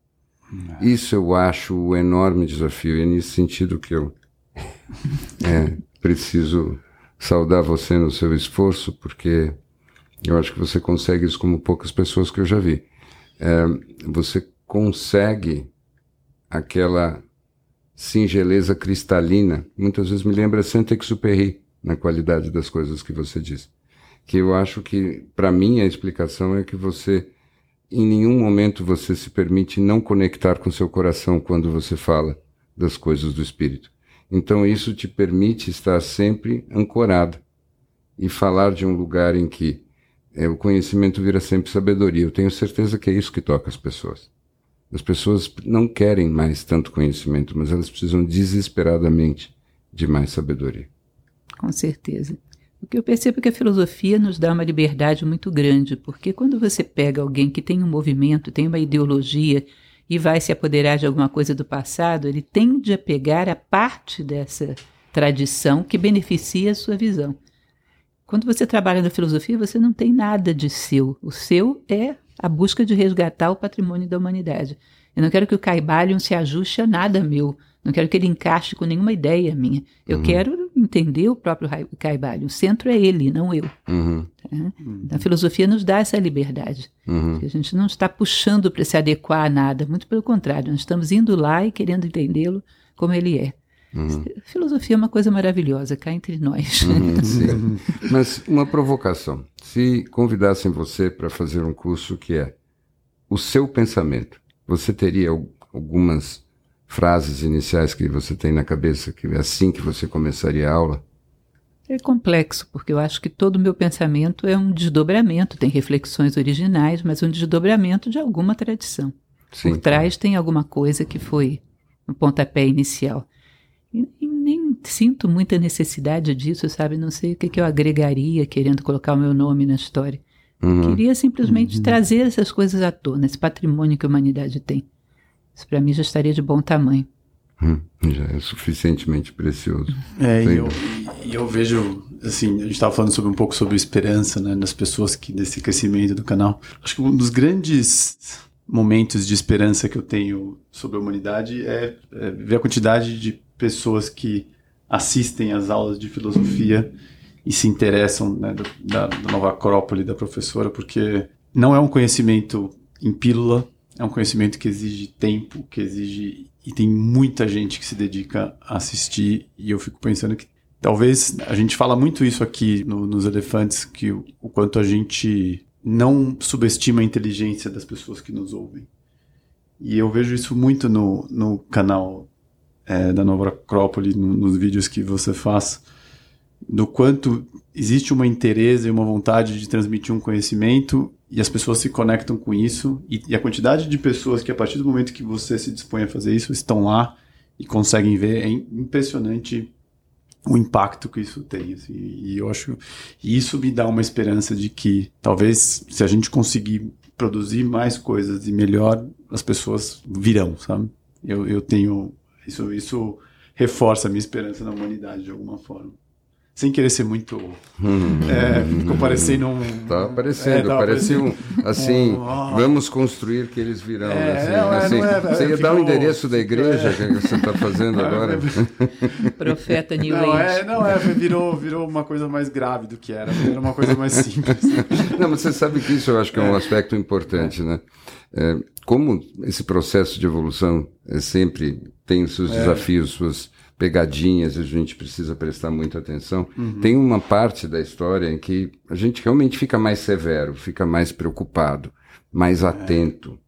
Não. Isso eu acho o enorme desafio e é nesse sentido que eu é, preciso saudar você no seu esforço, porque eu acho que você consegue isso como poucas pessoas que eu já vi. É, você consegue aquela singeleza cristalina, muitas vezes me lembra Saint-Exupéry na qualidade das coisas que você diz. Que eu acho que, para mim, a explicação é que você, em nenhum momento, você se permite não conectar com seu coração quando você fala das coisas do espírito. Então, isso te permite estar sempre ancorado e falar de um lugar em que é, o conhecimento vira sempre sabedoria. Eu tenho certeza que é isso que toca as pessoas. As pessoas não querem mais tanto conhecimento, mas elas precisam desesperadamente de mais sabedoria. Com certeza. O que eu percebo é que a filosofia nos dá uma liberdade muito grande, porque quando você pega alguém que tem um movimento, tem uma ideologia e vai se apoderar de alguma coisa do passado, ele tende a pegar a parte dessa tradição que beneficia a sua visão. Quando você trabalha na filosofia, você não tem nada de seu. O seu é a busca de resgatar o patrimônio da humanidade. Eu não quero que o Caibalion se ajuste a nada meu. Não quero que ele encaixe com nenhuma ideia minha. Eu uhum. quero entender o próprio Caibalion. O centro é ele, não eu. Uhum. Né? A filosofia nos dá essa liberdade. Uhum. A gente não está puxando para se adequar a nada, muito pelo contrário, nós estamos indo lá e querendo entendê-lo como ele é. Uhum. A filosofia é uma coisa maravilhosa, cá entre nós. Uhum. Mas uma provocação. Se convidassem você para fazer um curso que é o seu pensamento, você teria algumas frases iniciais que você tem na cabeça, que é assim que você começaria a aula? É complexo, porque eu acho que todo o meu pensamento é um desdobramento, tem reflexões originais, mas um desdobramento de alguma tradição. Sim, Por trás tem alguma coisa que foi o pontapé inicial. E, nem sinto muita necessidade disso, sabe? Não sei o que, que eu agregaria querendo colocar o meu nome na história. Uhum. Queria simplesmente trazer essas coisas à tona, esse patrimônio que a humanidade tem. Isso para mim já estaria de bom tamanho. Hum, já é suficientemente precioso. É, e eu, e eu vejo, assim, a gente estava falando sobre um pouco sobre esperança, né, das pessoas que desse crescimento do canal. Acho que um dos grandes momentos de esperança que eu tenho sobre a humanidade é, é ver a quantidade de pessoas que assistem às aulas de filosofia e se interessam né, da, da nova acrópole da professora, porque não é um conhecimento em pílula, é um conhecimento que exige tempo, que exige e tem muita gente que se dedica a assistir e eu fico pensando que talvez a gente fala muito isso aqui no, nos elefantes que o, o, quanto a gente não subestima a inteligência das pessoas que nos ouvem. E eu vejo isso muito no, no canal é, da Nova Acrópole no, nos vídeos que você faz do quanto existe uma interesse e uma vontade de transmitir um conhecimento e as pessoas se conectam com isso e, e, a quantidade de pessoas que a partir do momento que você se dispõe a fazer isso estão lá e conseguem ver é impressionante o impacto que isso tem assim, e eu acho e isso me dá uma esperança de que talvez se a gente conseguir produzir mais coisas e melhor as pessoas virão sabe? Eu, eu tenho isso isso reforça a minha esperança na humanidade de alguma forma sem querer ser muito. é, ficou parecendo um. Tá aparecendo, é, parecia um. Assim, um, oh. vamos construir que eles virão. É, assim, não, assim, não é, você ia ficou, dar o endereço da igreja que você está fazendo agora? Profeta New não, Age. É, não, é, virou, virou uma coisa mais grave do que era, era uma coisa mais simples. não, mas você sabe que isso eu acho que é um aspecto importante, né? É, como esse processo de evolução é sempre tem os seus desafios, suas pegadinhas, a gente precisa prestar muita atenção. Uhum. Tem uma parte da história em que a gente realmente fica mais severo, fica mais preocupado, mais atento,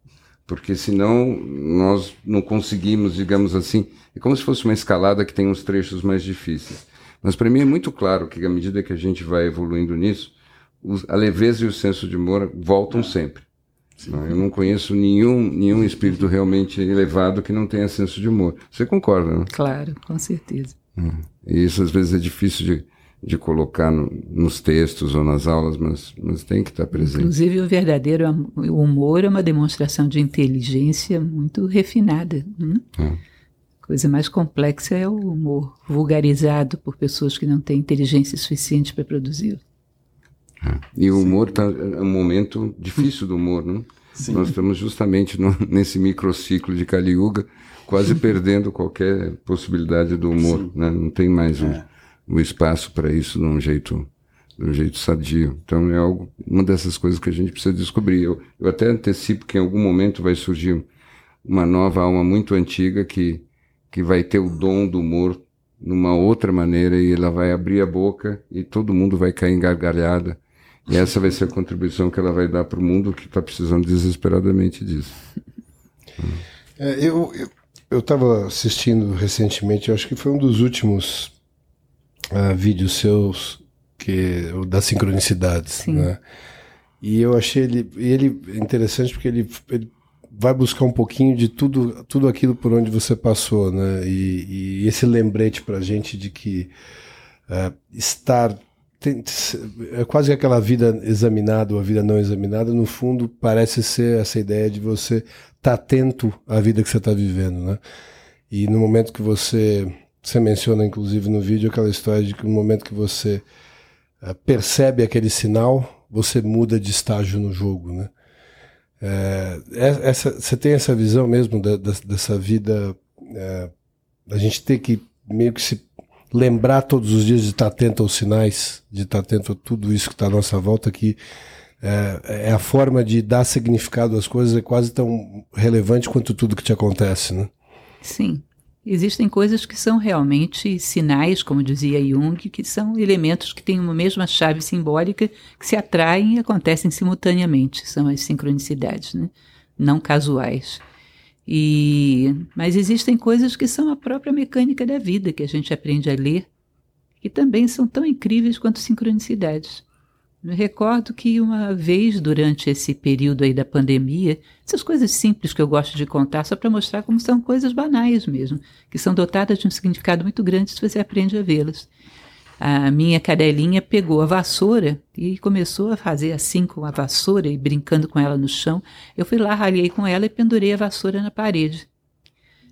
porque senão nós não conseguimos, digamos assim, é como se fosse uma escalada que tem uns trechos mais difíceis. Mas para mim é muito claro que à medida que a gente vai evoluindo nisso, a leveza e o senso de humor voltam É. sempre. Não, Eu não conheço nenhum, nenhum espírito realmente elevado que não tenha senso de humor. Você concorda, né? Claro, com certeza. E isso às vezes é difícil de, de colocar no- nos textos ou nas aulas, mas, mas tem que estar presente. Inclusive, o verdadeiro humor é uma demonstração de inteligência muito refinada. Né? É. Coisa mais complexa é o humor vulgarizado por pessoas que não têm inteligência suficiente para produzi-lo. E o humor tá, é um momento difícil do humor, né? Sim. Nós estamos justamente no- nesse microciclo de Kali Yuga, quase perdendo qualquer possibilidade do humor, né? Não tem mais o, É. o espaço para isso de um jeito de um jeito sadio. Então é algo, uma dessas coisas que a gente precisa descobrir. Eu, eu até antecipo que em algum momento vai surgir uma nova alma muito antiga que que vai ter o dom do humor numa outra maneira e ela vai abrir a boca e todo mundo vai cair em gargalhada. E essa vai ser a contribuição que ela vai dar para o mundo que está precisando desesperadamente disso. É, eu eu estava assistindo recentemente, eu acho que foi um dos últimos ah, vídeos seus que o das sincronicidades, Sim. né? E eu achei ele e ele interessante porque ele, ele vai buscar um pouquinho de tudo tudo aquilo por onde você passou, né? E, e esse lembrete para gente de que ah, estar tem- é quase que aquela vida examinada ou a vida não examinada, no fundo parece ser essa ideia de você estar atento à vida que você está vivendo, né? E no momento que você você menciona inclusive no vídeo aquela história de que no momento que você eh, percebe aquele sinal, você muda de estágio no jogo, né? É, é- essa, você tem essa visão mesmo da- da- dessa vida, é, gente ter que meio que se lembrar todos os dias de estar atento aos sinais, de estar atento a tudo isso que está à nossa volta, que é, é, a forma de dar significado às coisas é quase tão relevante quanto tudo que te acontece, né? Sim. Existem coisas que são realmente sinais, como dizia Jung, que são elementos que têm uma mesma chave simbólica que se atraem e acontecem simultaneamente. São as sincronicidades, né? não casuais. E, mas existem coisas que são a própria mecânica da vida que a gente aprende a ler, que também são tão incríveis quanto sincronicidades. Me recordo que uma vez durante esse período aí da pandemia, essas coisas simples que eu gosto de contar só para mostrar como são coisas banais mesmo, que são dotadas de um significado muito grande se você aprende a vê-las a minha cadelinha pegou a vassoura e começou a fazer assim com a vassoura e brincando com ela no chão. Eu fui lá, ralhei com ela e pendurei a vassoura na parede.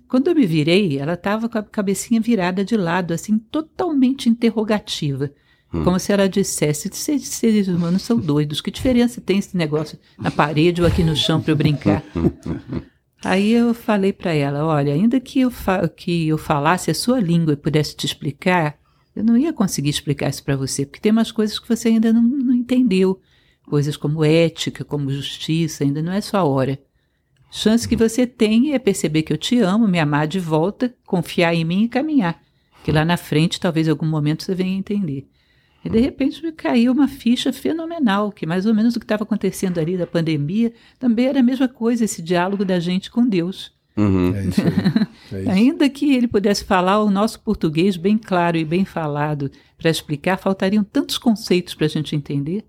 Quando eu me virei, ela estava com a cabecinha virada de lado, assim, totalmente interrogativa. Hum. Como se ela dissesse: esses seres humanos são doidos, que diferença tem esse negócio na parede ou aqui no chão para eu brincar? Aí eu falei para ela: olha, ainda que eu, que eu falasse a sua língua e pudesse te explicar, eu não ia conseguir explicar isso para você, porque tem umas coisas que você ainda não, não entendeu. Coisas como ética, como justiça, ainda não é sua hora. Chance que você tem é perceber que eu te amo, me amar de volta, confiar em mim e caminhar. Que lá na frente, talvez em algum momento você venha entender. E de repente me caiu uma ficha fenomenal, que mais ou menos o que estava acontecendo ali da pandemia também era a mesma coisa, esse diálogo da gente com Deus. Uhum. É isso aí. Ainda que ele pudesse falar o nosso português bem claro e bem falado para explicar, faltariam tantos conceitos para a gente entender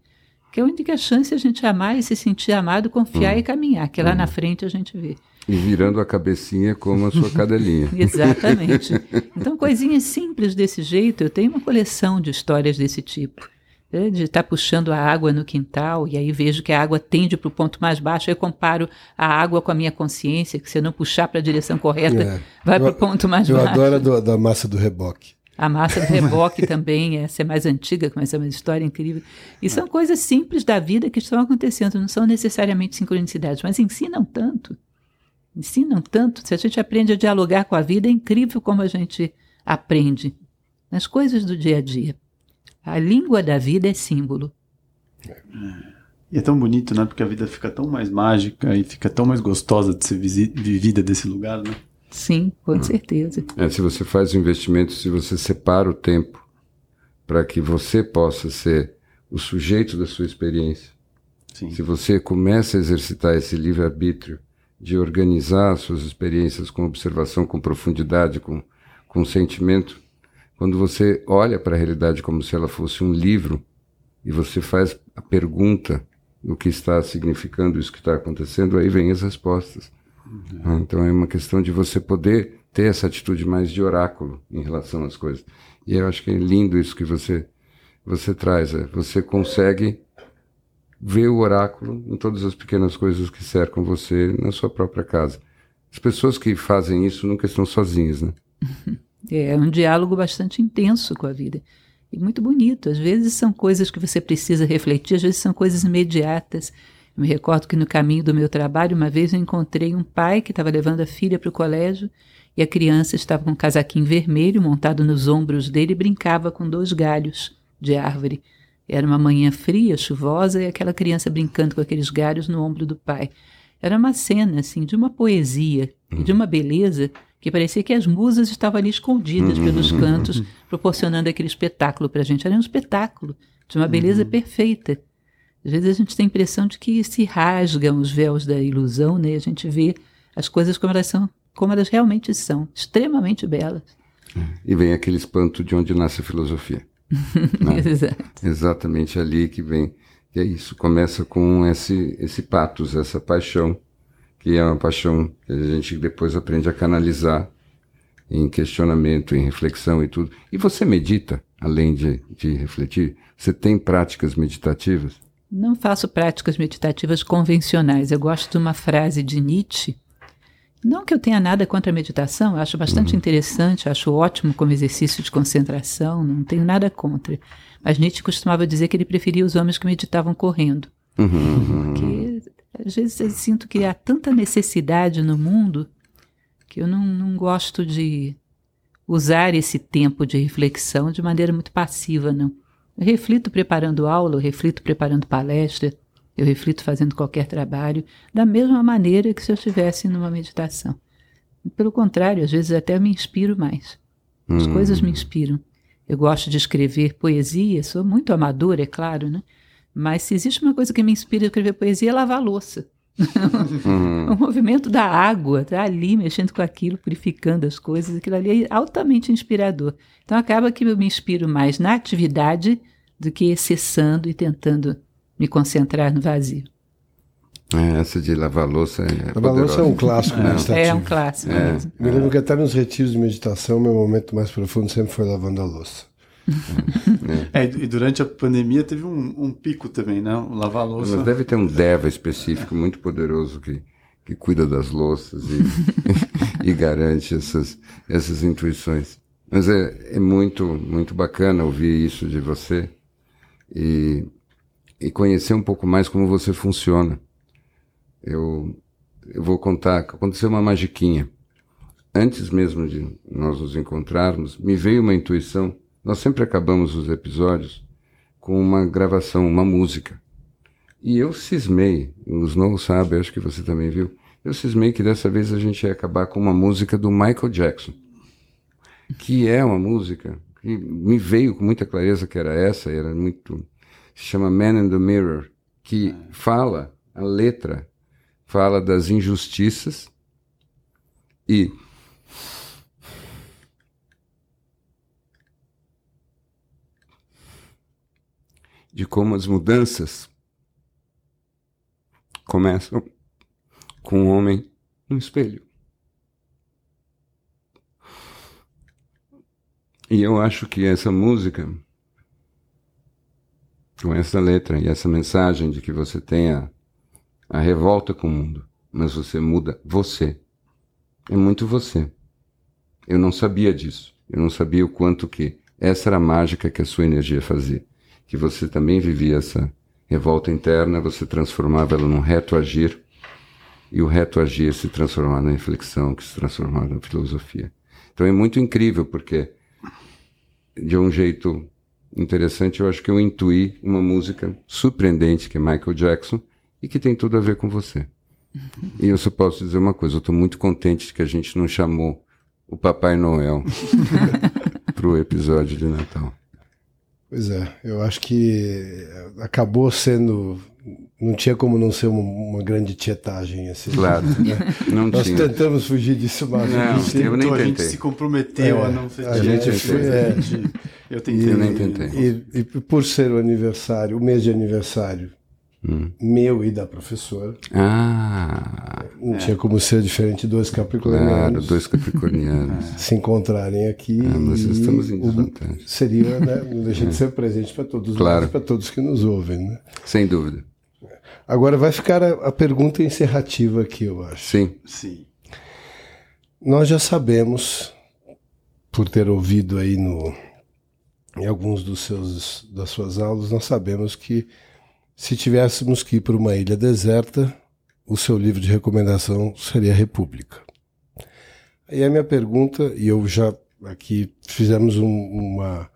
que a única chance é a gente amar e se sentir amado, confiar uhum. e caminhar, que lá uhum. na frente a gente vê. E virando a cabecinha como a sua cadelinha. Exatamente. Então, coisinhas simples desse jeito, eu tenho uma coleção de histórias desse tipo. Né, de estar tá puxando a água no quintal, e aí vejo que a água tende para o ponto mais baixo, eu comparo a água com a minha consciência, que se eu não puxar para a direção correta, é. vai para o ponto mais eu baixo. Eu adoro a da massa do reboque. A massa do reboque também, essa é mais antiga, mas é uma história incrível. E são coisas simples da vida que estão acontecendo, não são necessariamente sincronicidades, mas ensinam tanto. Ensinam tanto. Se a gente aprende a dialogar com a vida, é incrível como a gente aprende nas coisas do dia a dia. A língua da vida é símbolo. É. E é tão bonito, né? Porque a vida fica tão mais mágica e fica tão mais gostosa de ser vivida desse lugar, né? Sim, com hum. certeza. É, se você faz o investimento, se você separa o tempo para que você possa ser o sujeito da sua experiência, Sim. se você começa a exercitar esse livre-arbítrio de organizar suas experiências com observação, com profundidade, com, com sentimento, quando você olha para a realidade como se ela fosse um livro e você faz a pergunta do que está significando isso que está acontecendo, aí vem as respostas. Uhum. Então é uma questão de você poder ter essa atitude mais de oráculo em relação às coisas. E eu acho que é lindo isso que você você traz. É, você consegue ver o oráculo em todas as pequenas coisas que cercam você na sua própria casa. As pessoas que fazem isso nunca estão sozinhas, né? É um diálogo bastante intenso com a vida. E muito bonito. Às vezes são coisas que você precisa refletir, às vezes são coisas imediatas. Eu me recordo que no caminho do meu trabalho, uma vez eu encontrei um pai que estava levando a filha para o colégio e a criança estava com um casaquinho vermelho montado nos ombros dele e brincava com dois galhos de árvore. Era uma manhã fria, chuvosa, e aquela criança brincando com aqueles galhos no ombro do pai. Era uma cena, assim, de uma poesia e de uma beleza que parecia que as musas estavam ali escondidas uhum. pelos cantos, proporcionando aquele espetáculo para a gente. Era um espetáculo de uma beleza uhum. perfeita. Às vezes a gente tem a impressão de que se rasgam os véus da ilusão, né? A gente vê as coisas como elas são, como elas realmente são, extremamente belas. E vem aquele espanto de onde nasce a filosofia. né? Exato. Exatamente ali que vem. E é isso, começa com esse, esse patos, essa paixão que é uma paixão que a gente depois aprende a canalizar em questionamento, em reflexão e tudo. E você medita, além de, de refletir? Você tem práticas meditativas? Não faço práticas meditativas convencionais. Eu gosto de uma frase de Nietzsche. Não que eu tenha nada contra a meditação, eu acho bastante uhum. interessante, acho ótimo como exercício de concentração, não tenho nada contra. Mas Nietzsche costumava dizer que ele preferia os homens que meditavam correndo. Uhum. Porque às vezes eu sinto que há tanta necessidade no mundo que eu não, não gosto de usar esse tempo de reflexão de maneira muito passiva, não. Eu reflito preparando aula, eu reflito preparando palestra, eu reflito fazendo qualquer trabalho, da mesma maneira que se eu estivesse numa meditação. Pelo contrário, às vezes até me inspiro mais. As Hum. coisas me inspiram. Eu gosto de escrever poesia, sou muito amadora, é claro, né? Mas se existe uma coisa que me inspira a escrever poesia é lavar louça. Uhum. O movimento da água, tá ali mexendo com aquilo, purificando as coisas, aquilo ali é altamente inspirador. Então acaba que eu me inspiro mais na atividade do que cessando e tentando me concentrar no vazio. É, essa de lavar louça é A balança é um clássico meditativo. É um clássico É. mesmo. Me lembro que até nos retiros de meditação, meu momento mais profundo sempre foi lavando a louça. É, e durante a pandemia teve um, um pico também, né? O lavar louça. Mas deve ter um Deva específico muito poderoso que, que cuida das louças e, e garante essas, essas intuições. Mas é, é muito, muito bacana ouvir isso de você e, e conhecer um pouco mais como você funciona. Eu, eu vou contar, aconteceu uma magiquinha. Antes mesmo de nós nos encontrarmos, me veio uma intuição. Nós sempre acabamos os episódios com uma gravação, uma música. E eu cismei, os não sabem, acho que você também viu, eu cismei que dessa vez a gente ia acabar com uma música do Michael Jackson, que é uma música que me veio com muita clareza que era essa, era muito, se chama Man in the Mirror, que fala, a letra fala das injustiças e de como as mudanças começam com um homem no espelho. E eu acho que essa música, com essa letra e essa mensagem de que você tenha a revolta com o mundo, mas você muda você. É muito você. Eu não sabia disso. Eu não sabia o quanto que essa era a mágica que a sua energia fazia. Que você também vivia essa revolta interna, você transformava ela num reto agir, e o reto agir se transformava na reflexão, que se transformava na filosofia. Então é muito incrível, porque de um jeito interessante, eu acho que eu intuí uma música surpreendente, que é Michael Jackson, e que tem tudo a ver com você. E eu só posso dizer uma coisa, eu estou muito contente de que a gente não chamou o Papai Noel para o episódio de Natal. Pois é, eu acho que acabou sendo. Não tinha como não ser uma, grande tietagem assim. Claro, não Nós tinha. tentamos fugir disso, mas Não, eu nem Então, a gente tentei. se comprometeu É, a não ser a gente foi- é. Eu tentei. Eu nem tentei. E, e por ser o aniversário, o mês de aniversário Hum. meu e da professora, Ah, não tinha como ser diferente dois claro, capricornianos dois capricornianos. se encontrarem aqui. Ah, mas e estamos em o- desvantagem. Seria, né? Não deixa de ser presente para todos Claro. nós, para todos que nos ouvem, né? Sem dúvida. Agora vai ficar a, a pergunta encerrativa aqui, eu acho. Sim. Sim. Nós já sabemos, por ter ouvido aí no, em alguns dos seus, das suas aulas, nós sabemos que se tivéssemos que ir para uma ilha deserta, o seu livro de recomendação seria República. Aí a minha pergunta, e eu já aqui fizemos um, uma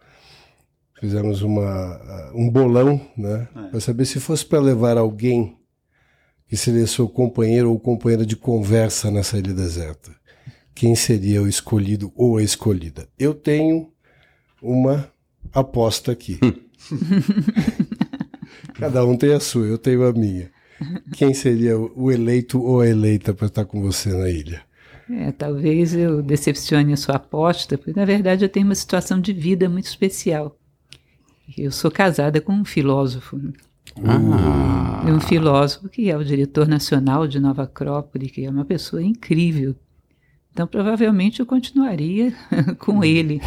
fizemos uma um bolão, né, para saber se fosse para levar alguém que seria seu companheiro ou companheira de conversa nessa ilha deserta quem seria o escolhido ou a escolhida. Eu tenho uma aposta aqui. Cada um tem a sua, eu tenho a minha. Quem seria o eleito ou a eleita para estar com você na ilha? É, talvez eu decepcione a sua aposta, porque na verdade eu tenho uma situação de vida muito especial. Eu sou casada com um filósofo. né? Ah, É um filósofo que é o diretor nacional de Nova Acrópole, que é uma pessoa incrível. Então, provavelmente eu continuaria com ele,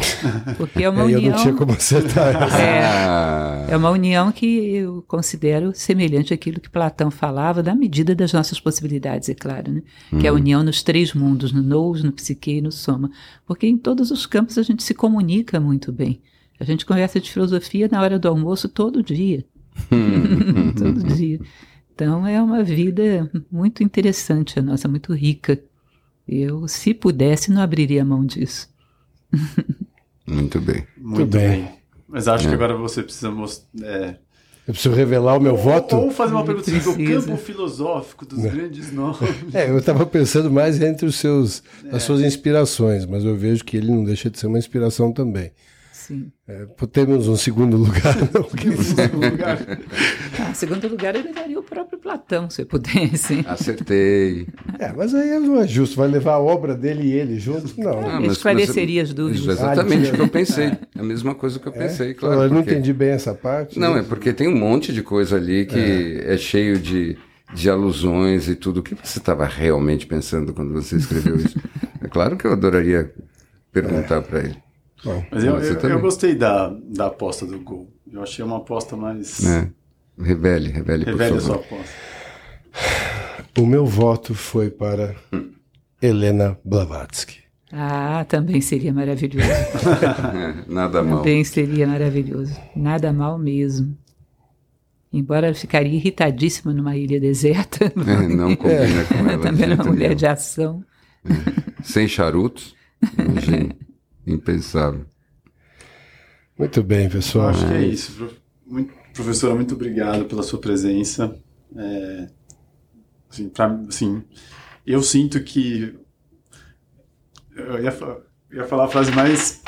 porque é uma Aí eu união. não tinha como acertar ah, É uma união que eu considero semelhante àquilo que Platão falava, da medida das nossas possibilidades, é claro, né? Que é a união nos três mundos, no nous, no psique e no soma. Porque em todos os campos a gente se comunica muito bem. A gente conversa de filosofia na hora do almoço todo dia. todo dia. Então é uma vida muito interessante a nossa, muito rica. Eu, se pudesse, não abriria mão disso. Muito bem. Muito bem. bem. Mas acho É. que agora você precisa mostrar. É, Eu preciso revelar o meu voto? Ou fazer uma pergunta assim, do Precisa. campo filosófico dos grandes nomes. É, eu estava pensando mais entre os seus, as suas inspirações, mas eu vejo que ele não deixa de ser uma inspiração também. Sim. É, temos um segundo lugar, não? Segundo lugar. Ah, segundo lugar, eu levaria o próprio Platão, se eu pudesse. Acertei. É, mas aí não é justo. Vai levar a obra dele e ele juntos? Não. Ah, Ele esclareceria as dúvidas. Isso, exatamente Ah, o que eu pensei. A mesma coisa que eu pensei, claro. eu não porque- entendi bem essa parte. Não, é porque tem um monte de coisa ali que é, cheio de, de alusões e tudo. O que você estava realmente pensando quando você escreveu isso? É claro que eu adoraria perguntar para ele. Bom, Mas eu, eu, também. eu gostei da, da aposta do gol. Eu achei uma aposta mais. Né? Revele, revele, por Revele a sua favor. aposta. o meu voto foi para Helena Blavatsky. Ah, também seria maravilhoso. É, nada mal. Também seria maravilhoso. Nada mal mesmo. Embora ela ficaria irritadíssima numa ilha deserta. É, não combina com ela. também era uma mulher nenhum. de ação. Sem charutos, imagina. Impensável. Muito bem, pessoal. acho que é isso. Muito- professora, muito obrigado pela sua presença. É, assim, pra- assim, eu sinto que. Eu ia, eu ia falar a frase mais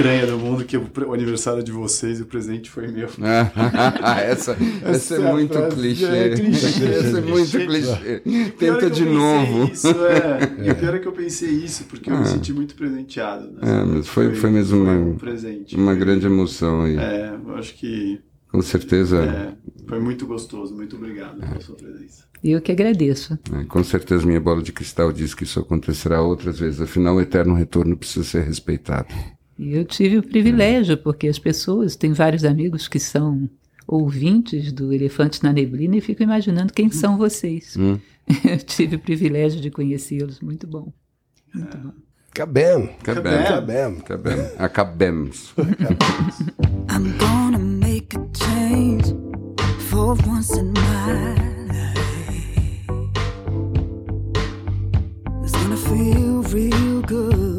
estranha do mundo, que o, aniversário de vocês e o presente foi meu. essa, essa é é a muito clichê. é clichê, Essa é muito clichê. é Tenta de novo. Isso, é. E o pior é que eu pensei isso, porque eu me senti muito presenteado. né? É, mas foi- foi mesmo uma- um presente. Uma Foi- grande emoção aí. É, eu acho que Com certeza. é, foi muito gostoso. Muito obrigado pela sua presença. Eu que agradeço. É, com certeza minha bola de cristal diz que isso acontecerá outras vezes. Afinal, o eterno retorno precisa ser respeitado. E eu tive o privilégio, porque as pessoas, tem vários amigos que são ouvintes do Elefante na Neblina e fico imaginando quem são vocês. Hum. Eu tive o privilégio de conhecê-los. Muito bom. Muito bom. Cabem. Acabemos. Cabem. Acabemos. Acabemos. I'm gonna make a change for once in my life. It's gonna feel real good,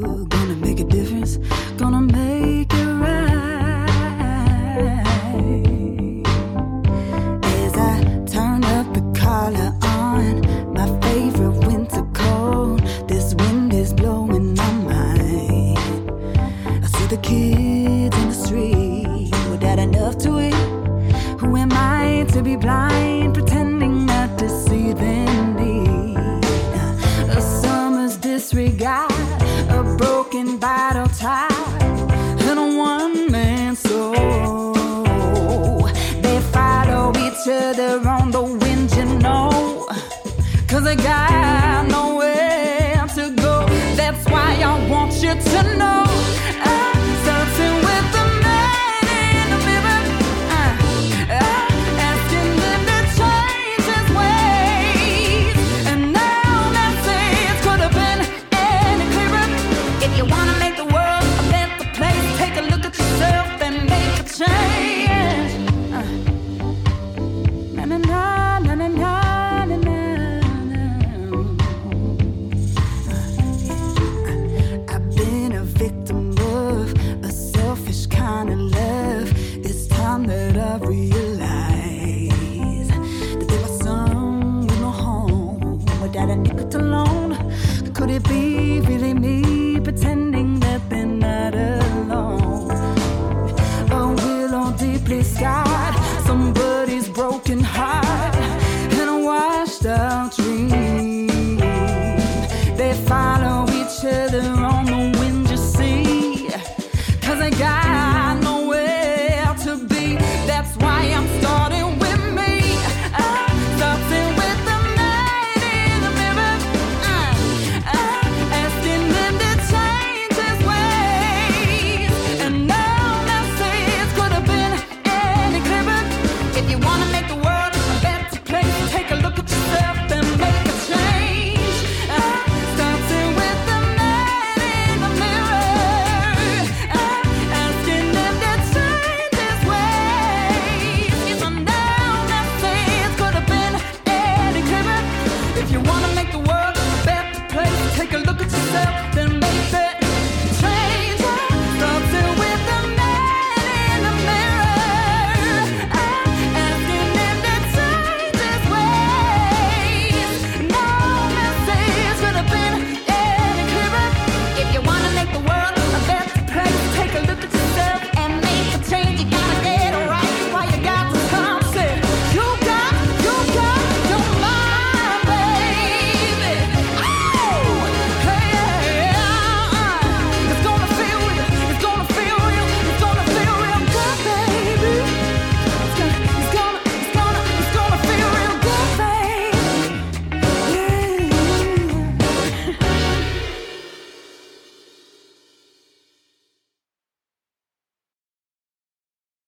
pretending not to see their need? A summer's disregard, a broken bottle tie, and a one man soul. They follow each other on the wind, you know. Cause they got nowhere to go. That's why I want you to know.